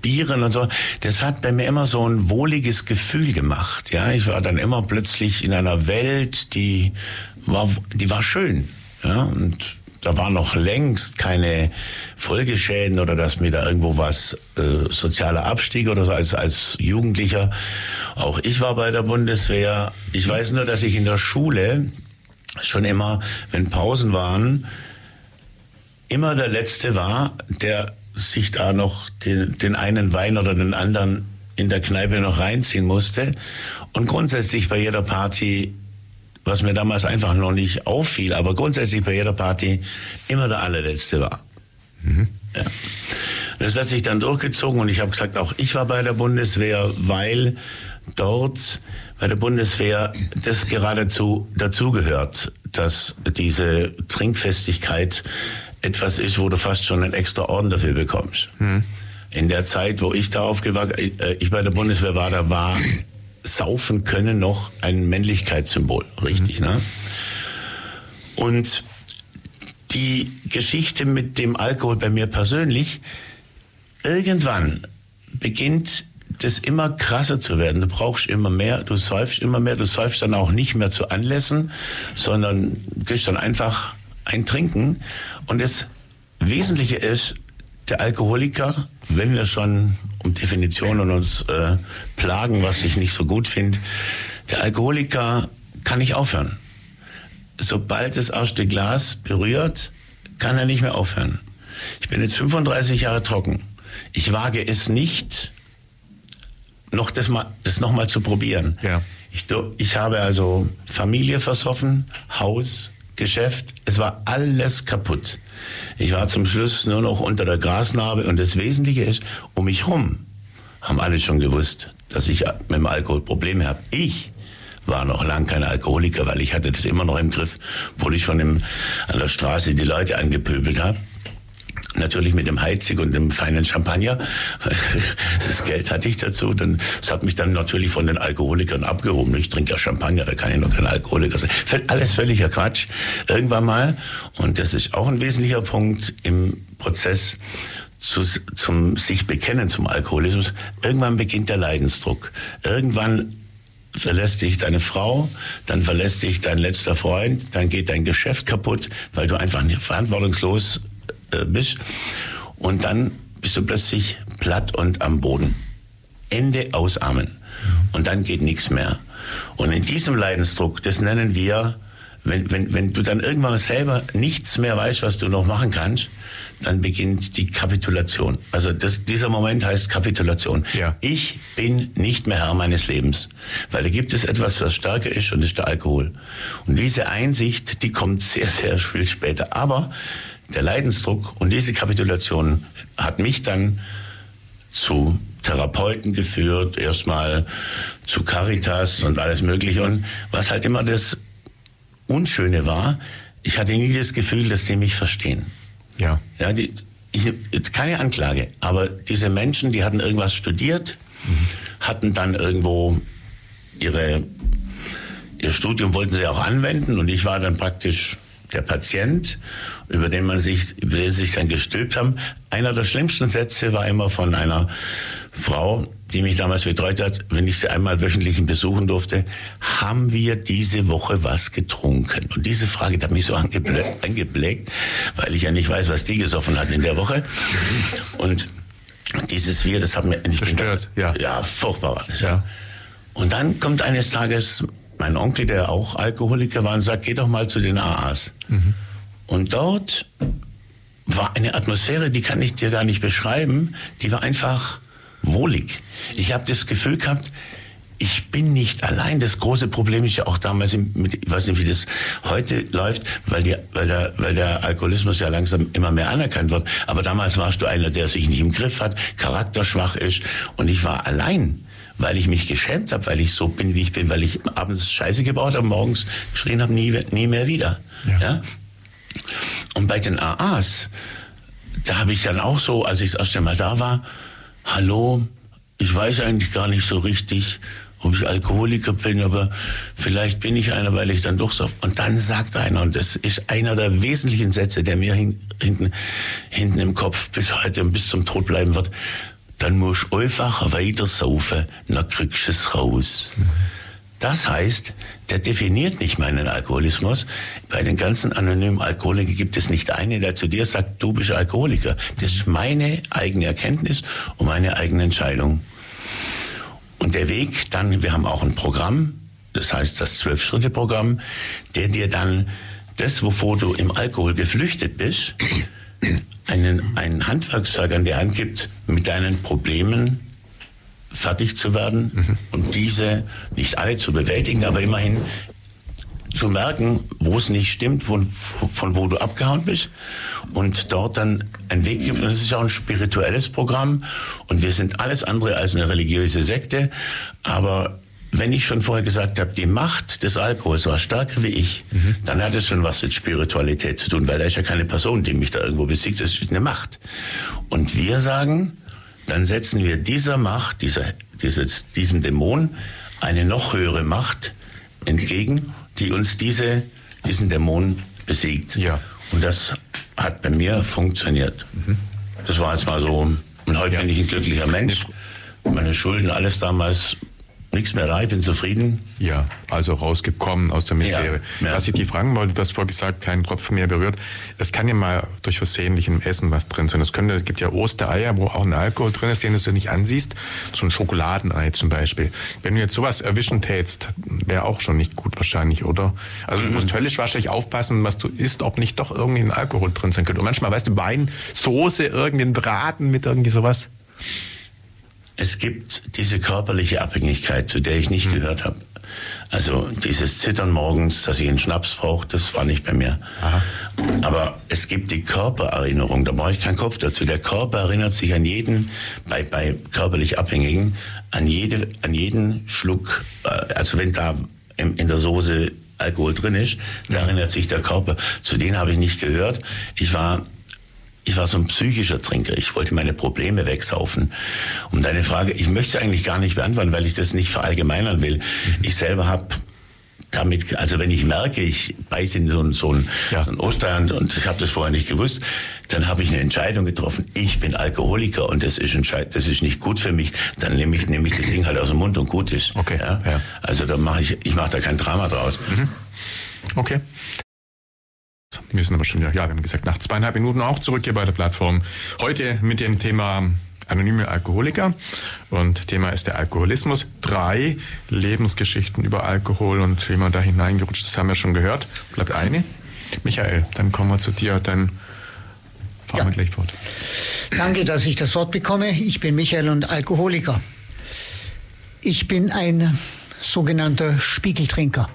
Bieren und so, das hat bei mir immer so ein wohliges Gefühl gemacht. Ja, ich war dann immer plötzlich in einer Welt, die war, die war schön. Ja, und da war noch längst keine Folgeschäden oder dass mir da irgendwo was äh, sozialer Abstieg oder so als als Jugendlicher. Auch ich war bei der Bundeswehr. Ich weiß nur, dass ich in der Schule schon immer, wenn Pausen waren, immer der letzte war, der sich da noch den, den einen Wein oder den anderen in der Kneipe noch reinziehen musste. Und grundsätzlich bei jeder Party, was mir damals einfach noch nicht auffiel, aber grundsätzlich bei jeder Party immer der allerletzte war. Mhm. Ja. Das hat sich dann durchgezogen und ich habe gesagt, auch ich war bei der Bundeswehr, weil dort bei der Bundeswehr das geradezu dazugehört, dass diese Trinkfestigkeit etwas ist, wo du fast schon einen extra Orden dafür bekommst. Hm. In der Zeit, wo ich da aufgewachsen, äh, ich bei der Bundeswehr war, da war Saufen können noch ein Männlichkeitssymbol, richtig, mhm. ne? Und die Geschichte mit dem Alkohol bei mir persönlich, irgendwann beginnt das immer krasser zu werden. Du brauchst immer mehr, du säufst immer mehr, du säufst dann auch nicht mehr zu Anlässen, sondern gehst dann einfach ein Trinken. Und das Wesentliche ist, der Alkoholiker, wenn wir schon um Definitionen uns äh, plagen, was ich nicht so gut finde, der Alkoholiker kann nicht aufhören. Sobald das erste Glas berührt, kann er nicht mehr aufhören. Ich bin jetzt 35 Jahre trocken. Ich wage es nicht, noch das, mal, das noch mal zu probieren. Ja. Ich, ich habe also Familie versoffen, Haus, Geschäft, es war alles kaputt. Ich war zum Schluss nur noch unter der Grasnarbe und das Wesentliche ist, um mich rum haben alle schon gewusst, dass ich mit dem Alkohol Probleme habe. Ich war noch lang kein Alkoholiker, weil ich hatte das immer noch im Griff, obwohl ich schon im, an der Straße die Leute angepöbelt habe. Natürlich mit dem Heizig und dem feinen Champagner. Das Geld hatte ich dazu. Das hat mich dann natürlich von den Alkoholikern abgehoben. Ich trinke ja Champagner, da kann ich noch kein Alkoholiker sein. Alles völliger Quatsch. Irgendwann mal, und das ist auch ein wesentlicher Punkt im Prozess, zu, zum sich bekennen zum Alkoholismus, irgendwann beginnt der Leidensdruck. Irgendwann verlässt dich deine Frau, dann verlässt dich dein letzter Freund, dann geht dein Geschäft kaputt, weil du einfach verantwortungslos bist. Und dann bist du plötzlich platt und am Boden. Ende ausarmen. Und dann geht nichts mehr. Und in diesem Leidensdruck, das nennen wir, wenn, wenn, wenn du dann irgendwann selber nichts mehr weißt, was du noch machen kannst, dann beginnt die Kapitulation. Also das, dieser Moment heißt Kapitulation. Ja. Ich bin nicht mehr Herr meines Lebens, weil da gibt es etwas, was stärker ist und das ist der Alkohol. Und diese Einsicht, die kommt sehr, sehr viel später. Aber der Leidensdruck und diese Kapitulation hat mich dann zu Therapeuten geführt, erstmal zu Caritas und alles Mögliche. Und was halt immer das Unschöne war, ich hatte nie das Gefühl, dass die mich verstehen. Ja. Ja, die, ich, keine Anklage, aber diese Menschen, die hatten irgendwas studiert, mhm. hatten dann irgendwo ihre, ihr Studium wollten sie auch anwenden und ich war dann praktisch der Patient, über den man sich, über den sie sich dann gestülpt haben. Einer der schlimmsten Sätze war immer von einer Frau, die mich damals betreut hat, wenn ich sie einmal wöchentlich besuchen durfte, haben wir diese Woche was getrunken? Und diese Frage hat mich so angeblägt, weil ich ja nicht weiß, was die gesoffen hat in der Woche. Und dieses Wir, das hat mir nicht Verstört, ja. Ja, furchtbar war das. Ja. Und dann kommt eines Tages mein Onkel, der auch Alkoholiker war, und sagt, geh doch mal zu den AAs. Mhm. Und dort war eine Atmosphäre, die kann ich dir gar nicht beschreiben, die war einfach wohlig. Ich habe das Gefühl gehabt, ich bin nicht allein. Das große Problem ist ja auch damals, mit, ich weiß nicht, wie das heute läuft, weil, die, weil, der, weil der Alkoholismus ja langsam immer mehr anerkannt wird. Aber damals warst du einer, der sich nicht im Griff hat, charakterschwach ist. Und ich war allein weil ich mich geschämt habe, weil ich so bin, wie ich bin, weil ich abends Scheiße gebaut habe, morgens geschrien habe, nie, nie mehr wieder. Ja. ja? Und bei den AAs, da habe ich dann auch so, als ich das erste Mal da war, hallo, ich weiß eigentlich gar nicht so richtig, ob ich Alkoholiker bin, aber vielleicht bin ich einer, weil ich dann doch so. Und dann sagt einer, und das ist einer der wesentlichen Sätze, der mir hin, hinten, hinten im Kopf bis heute und bis zum Tod bleiben wird, dann musst du einfach weiter saufen, dann kriegst du es raus. Das heißt, der definiert nicht meinen Alkoholismus. Bei den ganzen anonymen Alkoholikern gibt es nicht einen, der zu dir sagt, du bist Alkoholiker. Das ist meine eigene Erkenntnis und meine eigene Entscheidung. Und der Weg dann, wir haben auch ein Programm, das heißt das Zwölf-Schritte-Programm, der dir dann das, wovor du im Alkohol geflüchtet bist, einen, ein Handwerkszeug an die Hand gibt, mit deinen Problemen fertig zu werden mhm. und diese nicht alle zu bewältigen, aber immerhin zu merken, wo es nicht stimmt, von, von wo du abgehauen bist und dort dann einen Weg gibt. Und es ist auch ein spirituelles Programm und wir sind alles andere als eine religiöse Sekte, aber wenn ich schon vorher gesagt habe, die Macht des Alkohols war stärker wie ich, mhm. dann hat es schon was mit Spiritualität zu tun, weil da ist ja keine Person, die mich da irgendwo besiegt, es ist eine Macht. Und wir sagen, dann setzen wir dieser Macht, dieser, dieses, diesem Dämon, eine noch höhere Macht entgegen die uns diese, diesen Dämon besiegt. Ja. Und das hat bei mir funktioniert. Mhm. Das war jetzt mal so. Und heute ja. bin ich ein glücklicher Mensch. Meine Schulden, alles damals nichts mehr ich bin zufrieden. Ja, also rausgekommen aus der Misere. Ja, ja. Was ich dir fragen wollte, du hast vorher gesagt, kein Tropfen mehr berührt. Es kann ja mal durch versehentlichem Essen was drin sein. Es könnte, gibt ja Ostereier, wo auch ein Alkohol drin ist, den du nicht ansiehst. So ein Schokoladenei zum Beispiel. Wenn du jetzt sowas erwischen tätst, wäre auch schon nicht gut wahrscheinlich, oder? Also mhm. du musst höllisch wahrscheinlich aufpassen, was du isst, ob nicht doch irgendwie ein Alkohol drin sein könnte. Und manchmal, weißt du, Wein, Soße, irgendein Braten mit irgendwie sowas. Es gibt diese körperliche Abhängigkeit, zu der ich nicht mhm. gehört habe. Also dieses Zittern morgens, dass ich einen Schnaps brauche, das war nicht bei mir. Aha. Aber es gibt die Körpererinnerung, da brauche ich keinen Kopf dazu. Der Körper erinnert sich an jeden, bei, bei körperlich Abhängigen, an, jede, an jeden Schluck, äh, also wenn da in, in der Soße Alkohol drin ist, da erinnert sich der Körper. Zu denen habe ich nicht gehört. Ich war ich war so ein psychischer Trinker. Ich wollte meine Probleme wegsaufen. Um deine Frage, ich möchte eigentlich gar nicht beantworten, weil ich das nicht verallgemeinern will. Mhm. Ich selber habe damit, also wenn ich merke, ich beiße in so ein, so ein, ja. so ein Osterhand und ich habe das vorher nicht gewusst, dann habe ich eine Entscheidung getroffen. Ich bin Alkoholiker und das ist, das ist nicht gut für mich. Dann nehme ich, nehme ich das Ding halt aus dem Mund und gut ist. Okay. Ja? ja. Also da mache ich, ich mache da kein Drama draus. Mhm. Okay. Wir sind aber schon wieder, ja, wir haben gesagt, nach zweieinhalb Minuten auch zurück hier bei der Plattform. Heute mit dem Thema anonyme Alkoholiker und Thema ist der Alkoholismus. Drei Lebensgeschichten über Alkohol und wie man da hineingerutscht ist, haben wir schon gehört. Bleibt eine. Michael, dann kommen wir zu dir, dann fahren ja. wir gleich fort. Danke, dass ich das Wort bekomme. Ich bin Michael und Alkoholiker. Ich bin ein sogenannter Spiegeltrinker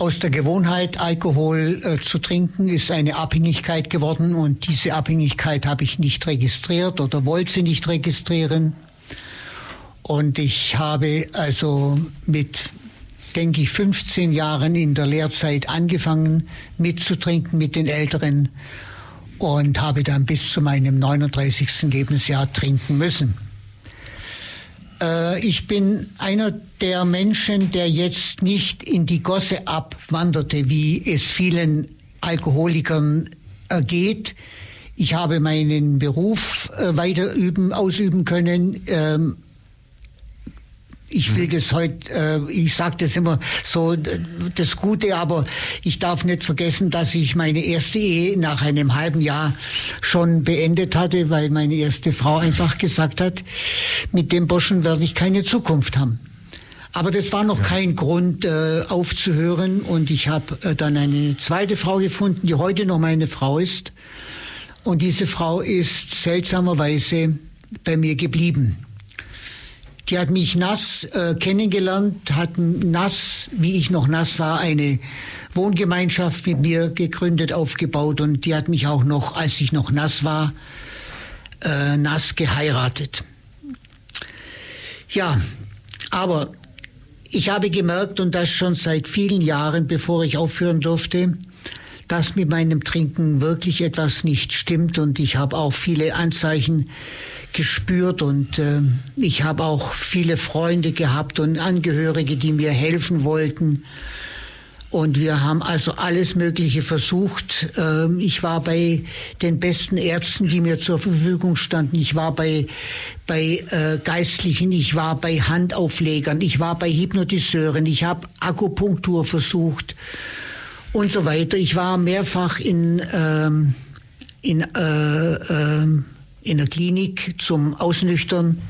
aus der Gewohnheit, Alkohol äh, zu trinken, ist eine Abhängigkeit geworden und diese Abhängigkeit habe ich nicht registriert oder wollte sie nicht registrieren. Und ich habe also mit, denke ich, 15 Jahren in der Lehrzeit angefangen mitzutrinken mit den Älteren und habe dann bis zu meinem 39. Lebensjahr trinken müssen. Äh, ich bin einer der Menschen, der jetzt nicht in die Gosse abwanderte, wie es vielen Alkoholikern geht. Ich habe meinen Beruf äh, weiter üben, ausüben können. Ich will mhm. das heute, äh, ich sage das immer so, das Gute, aber ich darf nicht vergessen, dass ich meine erste Ehe nach einem halben Jahr schon beendet hatte, weil meine erste Frau einfach gesagt hat, mit dem Burschen werde ich keine Zukunft haben. Aber das war noch ja. kein Grund äh, aufzuhören und ich habe äh, dann eine zweite Frau gefunden, die heute noch meine Frau ist. Und diese Frau ist seltsamerweise bei mir geblieben. Die hat mich nass äh, kennengelernt, hat nass, wie ich noch nass war, eine Wohngemeinschaft mit mir gegründet, aufgebaut und die hat mich auch noch, als ich noch nass war, äh, nass geheiratet. Ja, aber ich habe gemerkt, und das schon seit vielen Jahren, bevor ich aufhören durfte, dass mit meinem Trinken wirklich etwas nicht stimmt. Und ich habe auch viele Anzeichen gespürt und äh, ich habe auch viele Freunde gehabt und Angehörige, die mir helfen wollten. Und wir haben also alles Mögliche versucht. Ähm, ich war bei den besten Ärzten, die mir zur Verfügung standen. Ich war bei, bei äh, Geistlichen, ich war bei Handauflegern, ich war bei Hypnotiseuren, ich habe Akupunktur versucht und so weiter. Ich war mehrfach in, ähm, in, äh, äh, in der Klinik zum Ausnüchtern.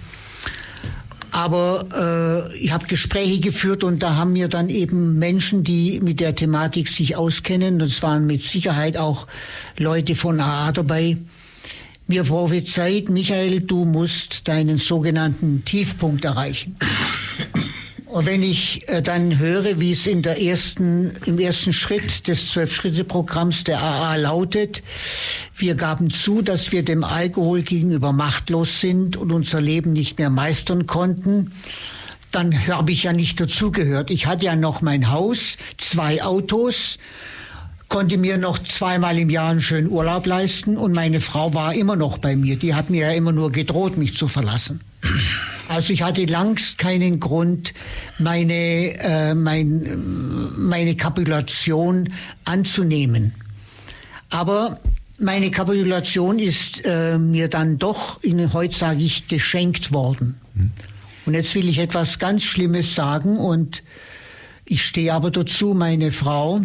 Aber äh, ich habe Gespräche geführt und da haben mir dann eben Menschen, die mit der Thematik sich auskennen, und es waren mit Sicherheit auch Leute von AA dabei, mir prophezeit, Michael, du musst deinen sogenannten Tiefpunkt erreichen. Und wenn ich äh, dann höre, wie es in der ersten, im ersten Schritt des Zwölf-Schritte-Programms der AA lautet, wir gaben zu, dass wir dem Alkohol gegenüber machtlos sind und unser Leben nicht mehr meistern konnten, dann habe ich ja nicht dazugehört. Ich hatte ja noch mein Haus, zwei Autos, konnte mir noch zweimal im Jahr einen schönen Urlaub leisten und meine Frau war immer noch bei mir. Die hat mir ja immer nur gedroht, mich zu verlassen. Also ich hatte langst keinen Grund, meine, äh, mein, meine Kapitulation anzunehmen. Aber meine Kapitulation ist äh, mir dann doch, in, heute sage ich, geschenkt worden. Mhm. Und jetzt will ich etwas ganz Schlimmes sagen und ich stehe aber dazu, meine Frau,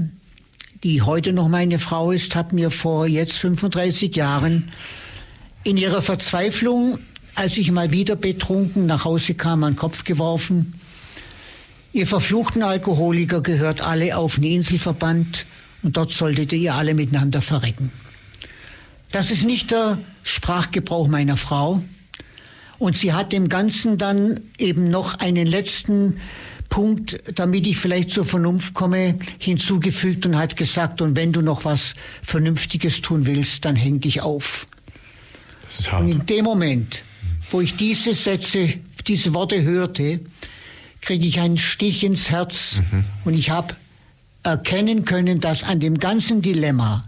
die heute noch meine Frau ist, hat mir vor jetzt 35 Jahren in ihrer Verzweiflung als ich mal wieder betrunken nach Hause kam, an den Kopf geworfen. Ihr verfluchten Alkoholiker gehört alle auf eine Insel verbannt und dort solltet ihr alle miteinander verrecken. Das ist nicht der Sprachgebrauch meiner Frau. Und sie hat dem Ganzen dann eben noch einen letzten Punkt, damit ich vielleicht zur Vernunft komme, hinzugefügt und hat gesagt, und wenn du noch was Vernünftiges tun willst, dann häng dich auf. Das ist hart. Und in dem Moment wo ich diese Sätze, diese Worte hörte, kriege ich einen Stich ins Herz mhm. und ich habe erkennen können, dass an dem ganzen Dilemma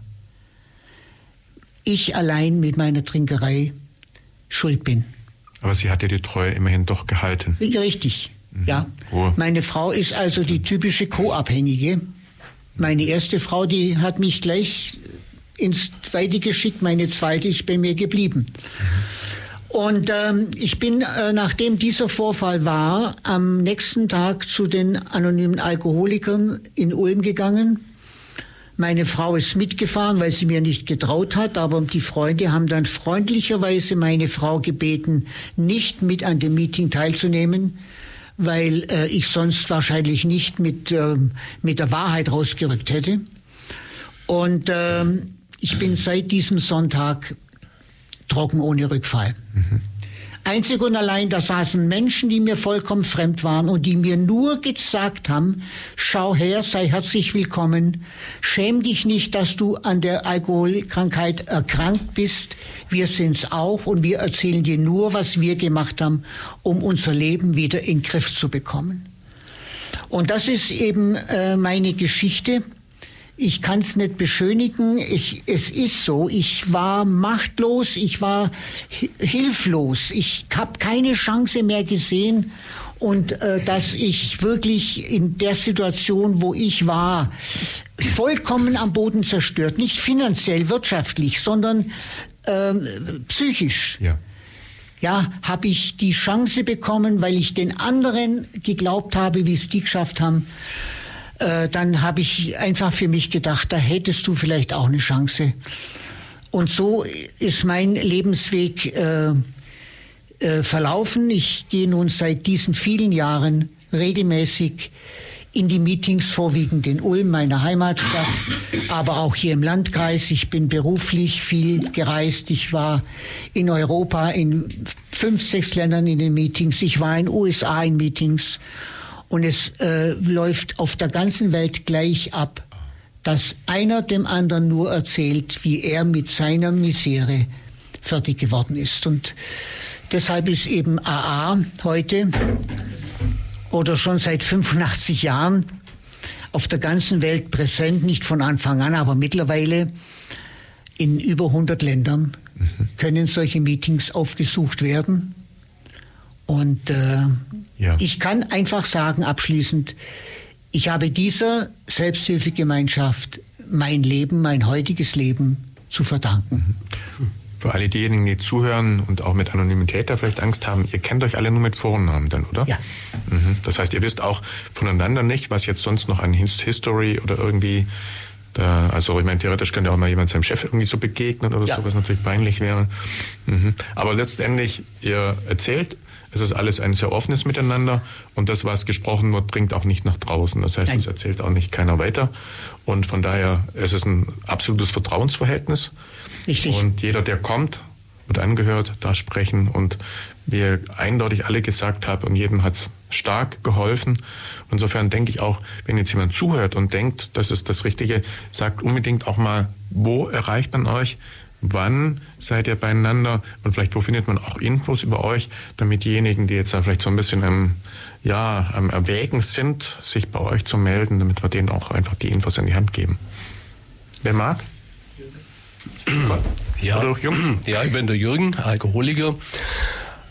ich allein mit meiner Trinkerei schuld bin. Aber sie hat ja die Treue immerhin doch gehalten. Richtig, mhm. ja. Oh. Meine Frau ist also die typische Co-Abhängige. Meine erste Frau, die hat mich gleich ins Zweite geschickt, meine zweite ist bei mir geblieben. Mhm. Und ähm, ich bin, äh, nachdem dieser Vorfall war, am nächsten Tag zu den anonymen Alkoholikern in Ulm gegangen. Meine Frau ist mitgefahren, weil sie mir nicht getraut hat, aber die Freunde haben dann freundlicherweise meine Frau gebeten, nicht mit an dem Meeting teilzunehmen, weil äh, ich sonst wahrscheinlich nicht mit, äh, mit der Wahrheit rausgerückt hätte. Und äh, ich bin seit diesem Sonntag trocken ohne Rückfall. Mhm. Einzig und allein, da saßen Menschen, die mir vollkommen fremd waren und die mir nur gesagt haben, schau her, sei herzlich willkommen, schäm dich nicht, dass du an der Alkoholkrankheit erkrankt bist, wir sind's auch und wir erzählen dir nur, was wir gemacht haben, um unser Leben wieder in den Griff zu bekommen. Und das ist eben äh, meine Geschichte. Ich kann es nicht beschönigen. Ich, es ist so. Ich war machtlos. Ich war hilflos. Ich habe keine Chance mehr gesehen. Und äh, dass ich wirklich in der Situation, wo ich war, vollkommen am Boden zerstört. Nicht finanziell, wirtschaftlich, sondern äh, psychisch. Ja ja, habe ich die Chance bekommen, weil ich den anderen geglaubt habe, wie es die geschafft haben. Äh, dann habe ich einfach für mich gedacht, da hättest du vielleicht auch eine Chance. Und so ist mein Lebensweg äh, äh, verlaufen. Ich gehe nun seit diesen vielen Jahren regelmäßig in die Meetings, vorwiegend in Ulm, meiner Heimatstadt, aber auch hier im Landkreis. Ich bin beruflich viel gereist. Ich war in Europa in fünf, sechs Ländern in den Meetings. Ich war in USA in Meetings. Und es äh, läuft auf der ganzen Welt gleich ab, dass einer dem anderen nur erzählt, wie er mit seiner Misere fertig geworden ist. Und deshalb ist eben AA heute oder schon seit 85 Jahren auf der ganzen Welt präsent, nicht von Anfang an, aber mittlerweile in über 100 Ländern mhm. können solche Meetings aufgesucht werden. Und äh, ja. ich kann einfach sagen, abschließend, ich habe dieser Selbsthilfegemeinschaft mein Leben, mein heutiges Leben zu verdanken. Mhm. Für alle diejenigen, die zuhören und auch mit Anonymität da vielleicht Angst haben, ihr kennt euch alle nur mit Vornamen dann, oder? Ja. Mhm. Das heißt, ihr wisst auch voneinander nicht, was jetzt sonst noch an History oder irgendwie da, also ich meine, theoretisch könnte auch mal jemand seinem Chef irgendwie so begegnen oder ja. so, was natürlich peinlich wäre. Mhm. Aber letztendlich, ihr erzählt, es ist alles ein sehr offenes Miteinander und das, was gesprochen wird, dringt auch nicht nach draußen. Das heißt, es erzählt auch nicht keiner weiter. Und von daher ist es ein absolutes Vertrauensverhältnis. Richtig. Und jeder, der kommt, wird angehört, da sprechen und wie ihr eindeutig alle gesagt habt und jedem hat es stark geholfen. Insofern denke ich auch, wenn jetzt jemand zuhört und denkt, das ist das Richtige, sagt unbedingt auch mal, wo erreicht man euch? Wann seid ihr beieinander? Und vielleicht, wo findet man auch Infos über euch, damit diejenigen, die jetzt da vielleicht so ein bisschen am, ja, am Erwägen sind, sich bei euch zu melden, damit wir denen auch einfach die Infos in die Hand geben. Wer mag? Ja, ja, ich bin der Jürgen, Alkoholiker.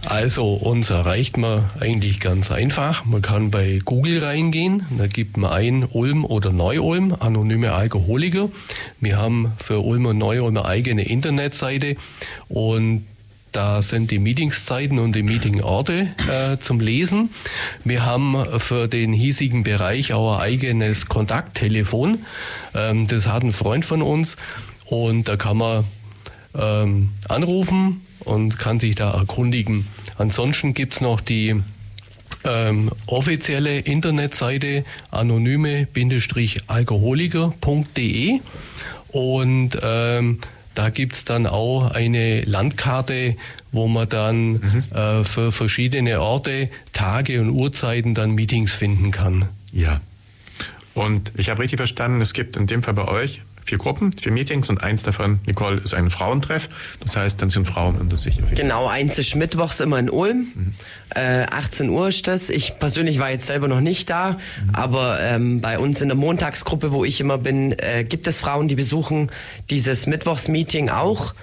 Also uns erreicht man eigentlich ganz einfach. Man kann bei Google reingehen, da gibt man ein Ulm oder Neu-Ulm, anonyme Alkoholiker. Wir haben für Ulm und Neu-Ulm eine eigene Internetseite und da sind die Meetingszeiten und die Meetingorte äh, zum Lesen. Wir haben für den hiesigen Bereich auch ein eigenes Kontakttelefon. Ähm, das hat ein Freund von uns und da kann man ähm, anrufen und kann sich da erkundigen. Ansonsten gibt es noch die ähm, offizielle Internetseite anonyme-alkoholiker.de und ähm, da gibt es dann auch eine Landkarte, wo man dann mhm. äh, für verschiedene Orte, Tage und Uhrzeiten dann Meetings finden kann. Ja. Und ich habe richtig verstanden, es gibt in dem Fall bei euch vier Gruppen, vier Meetings und eins davon, Nicole, ist ein Frauentreff. Das heißt, dann sind Frauen unter sich. Genau, eins ist mittwochs immer in Ulm. Mhm. Äh, 18 Uhr ist das. Ich persönlich war jetzt selber noch nicht da, mhm. aber ähm, bei uns in der Montagsgruppe, wo ich immer bin, äh, gibt es Frauen, die besuchen dieses Mittwochsmeeting auch.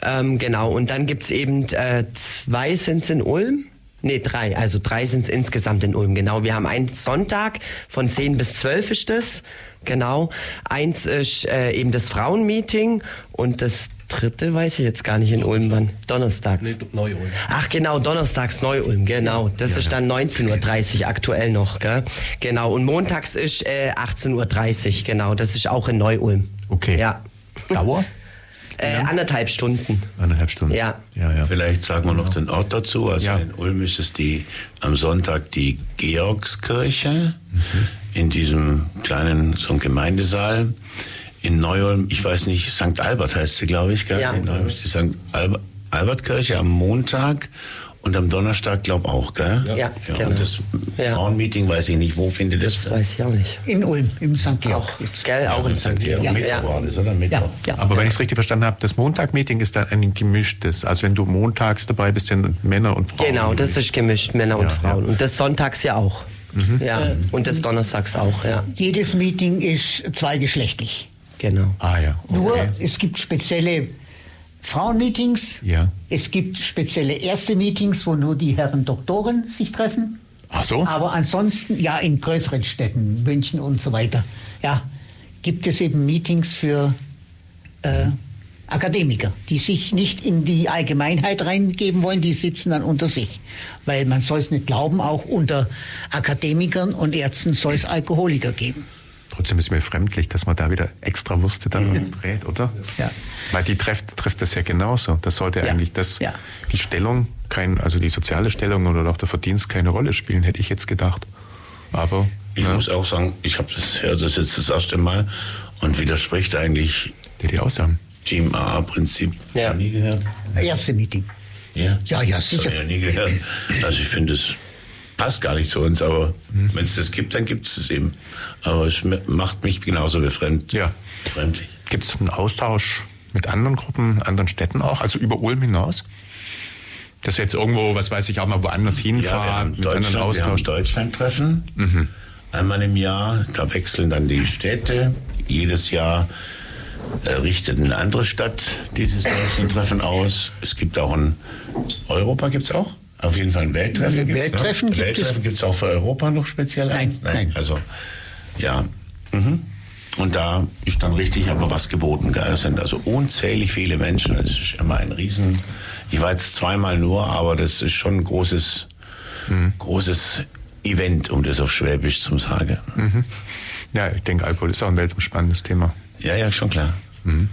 Ähm, genau, und dann gibt's eben äh, zwei sind's in Ulm. Nee, drei. Also drei sind es insgesamt in Ulm, genau. Wir haben einen Sonntag von 10 bis 12 ist das. Genau. Eins ist äh, eben das Frauenmeeting und das dritte weiß ich jetzt gar nicht in Ulm wann. Donnerstags. Nee, Neu-Ulm. Ach genau, Donnerstags Neu-Ulm, genau. Das ja, ist dann 19.30 Uhr aktuell noch, gell? Genau. Und montags ist äh, 18.30 Uhr, genau. Das ist auch in Neu-Ulm. Okay. Ja. Dauer? Äh, anderthalb Stunden. Anderthalb Stunden. Ja. ja, ja. Vielleicht sagen wir noch den Ort dazu. Also ja. in Ulm ist es die, am Sonntag die Georgskirche. Mhm in diesem kleinen, so Gemeindesaal in Neu-Ulm, ich weiß nicht, St. Albert heißt sie, glaube ich, gell? Ja. In Neu-Ulm die St. Albert, Albertkirche am Montag und am Donnerstag, glaube auch, gell? Ja, ja, genau. Und das ja. Frauenmeeting weiß ich nicht, wo findet das? Das weiß ich auch nicht. In Ulm, im St. Georg. Auch, gell, auch in St. Georg. Ja, Mittwoch war das, oder? Mittwoch. Ja, Aber wenn ich es richtig verstanden habe, das Montag-Meeting ist dann ein gemischtes. Also wenn du montags dabei bist, sind Männer und Frauen. Genau, das ist gemischt, Männer und Frauen. Und das sonntags ja auch. Mhm. Ja, äh, und des Donnerstags auch, ja. Jedes Meeting ist zweigeschlechtlich. Genau. Ah ja. Okay. Nur es gibt spezielle Frauenmeetings. Ja. Es gibt spezielle erste Meetings, wo nur die Herren Doktoren sich treffen. Ach so. Aber ansonsten, ja, in größeren Städten, München und so weiter, ja, gibt es eben Meetings für äh, Akademiker, die sich nicht in die Allgemeinheit reingeben wollen, die sitzen dann unter sich. Weil man soll es nicht glauben, auch unter Akademikern und Ärzten soll es Alkoholiker geben. Trotzdem ist mir fremdlich, dass man da wieder extra Wurste dann mhm. brät, oder? Ja. Weil die trifft, trifft das ja genauso. Das sollte ja. eigentlich das, ja. die Stellung, kein, also die soziale Stellung oder auch der Verdienst keine Rolle spielen, hätte ich jetzt gedacht. Aber. Ich ja. muss auch sagen, ich habe das, höre das jetzt das erste Mal und widerspricht eigentlich. Die, die Aussagen. Team AA-Prinzip. Ja. Nie gehört? Erste Meeting. Ja? Ja, ja, sicher. Ich ja nie gehört. Also ich finde, es passt gar nicht zu uns, aber mhm. wenn es das gibt, dann gibt es es eben. Aber es macht mich genauso befremd. Ja. Fremdlich. Gibt es einen Austausch mit anderen Gruppen, anderen Städten auch, also über Ulm hinaus? Dass jetzt irgendwo, was weiß ich, auch mal woanders hinfahren, ja, wir haben Deutschland, wir haben Deutschland-Treffen. Mhm. Einmal im Jahr, da wechseln dann die Städte. Jedes Jahr äh, richtet eine andere Stadt dieses Deutschland-Treffen aus. Es gibt auch ein Europa, gibt es auch? Auf jeden Fall ein Welttreffen. Welttreffen gibt Welttreffen gibt es auch für Europa noch speziell? Nein, nein. nein. Also, ja. Mhm. Und da ist dann richtig aber was geboten. Gell? Es sind also unzählig viele Menschen. Es ist immer ein Riesen. Ich war jetzt zweimal nur, aber das ist schon ein großes, mhm. großes Event, um das auf Schwäbisch zu sagen. Mhm. Ja, ich denke, Alkohol ist auch ein weltumspannendes Thema. Ja, ja, schon klar. Mhm.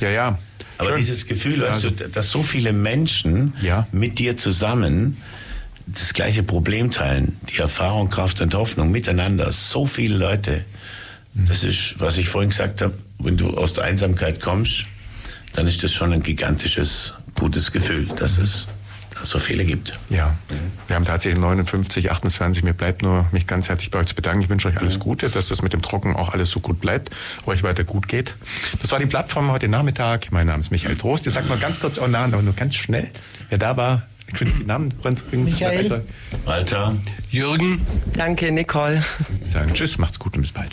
Ja, ja. Aber Schön. dieses Gefühl, weißt du, dass so viele Menschen ja. mit dir zusammen das gleiche Problem teilen, die Erfahrung, Kraft und Hoffnung miteinander, so viele Leute, das ist, was ich vorhin gesagt habe, wenn du aus der Einsamkeit kommst, dann ist das schon ein gigantisches, gutes Gefühl, dass es so viele gibt. Ja, wir haben tatsächlich 59, 28. Mir bleibt nur, mich ganz herzlich bei euch zu bedanken. Ich wünsche euch alles Gute, dass das mit dem Trocken auch alles so gut bleibt, euch weiter gut geht. Das war die Plattform heute Nachmittag. Mein Name ist Michael Trost. Ihr sagt mal ganz kurz euren Namen, aber nur ganz schnell, wer da war. Ich finde die Namen übrigens. Michael. Walter. Jürgen. Danke, Nicole. Sagen Tschüss, macht's gut und bis bald.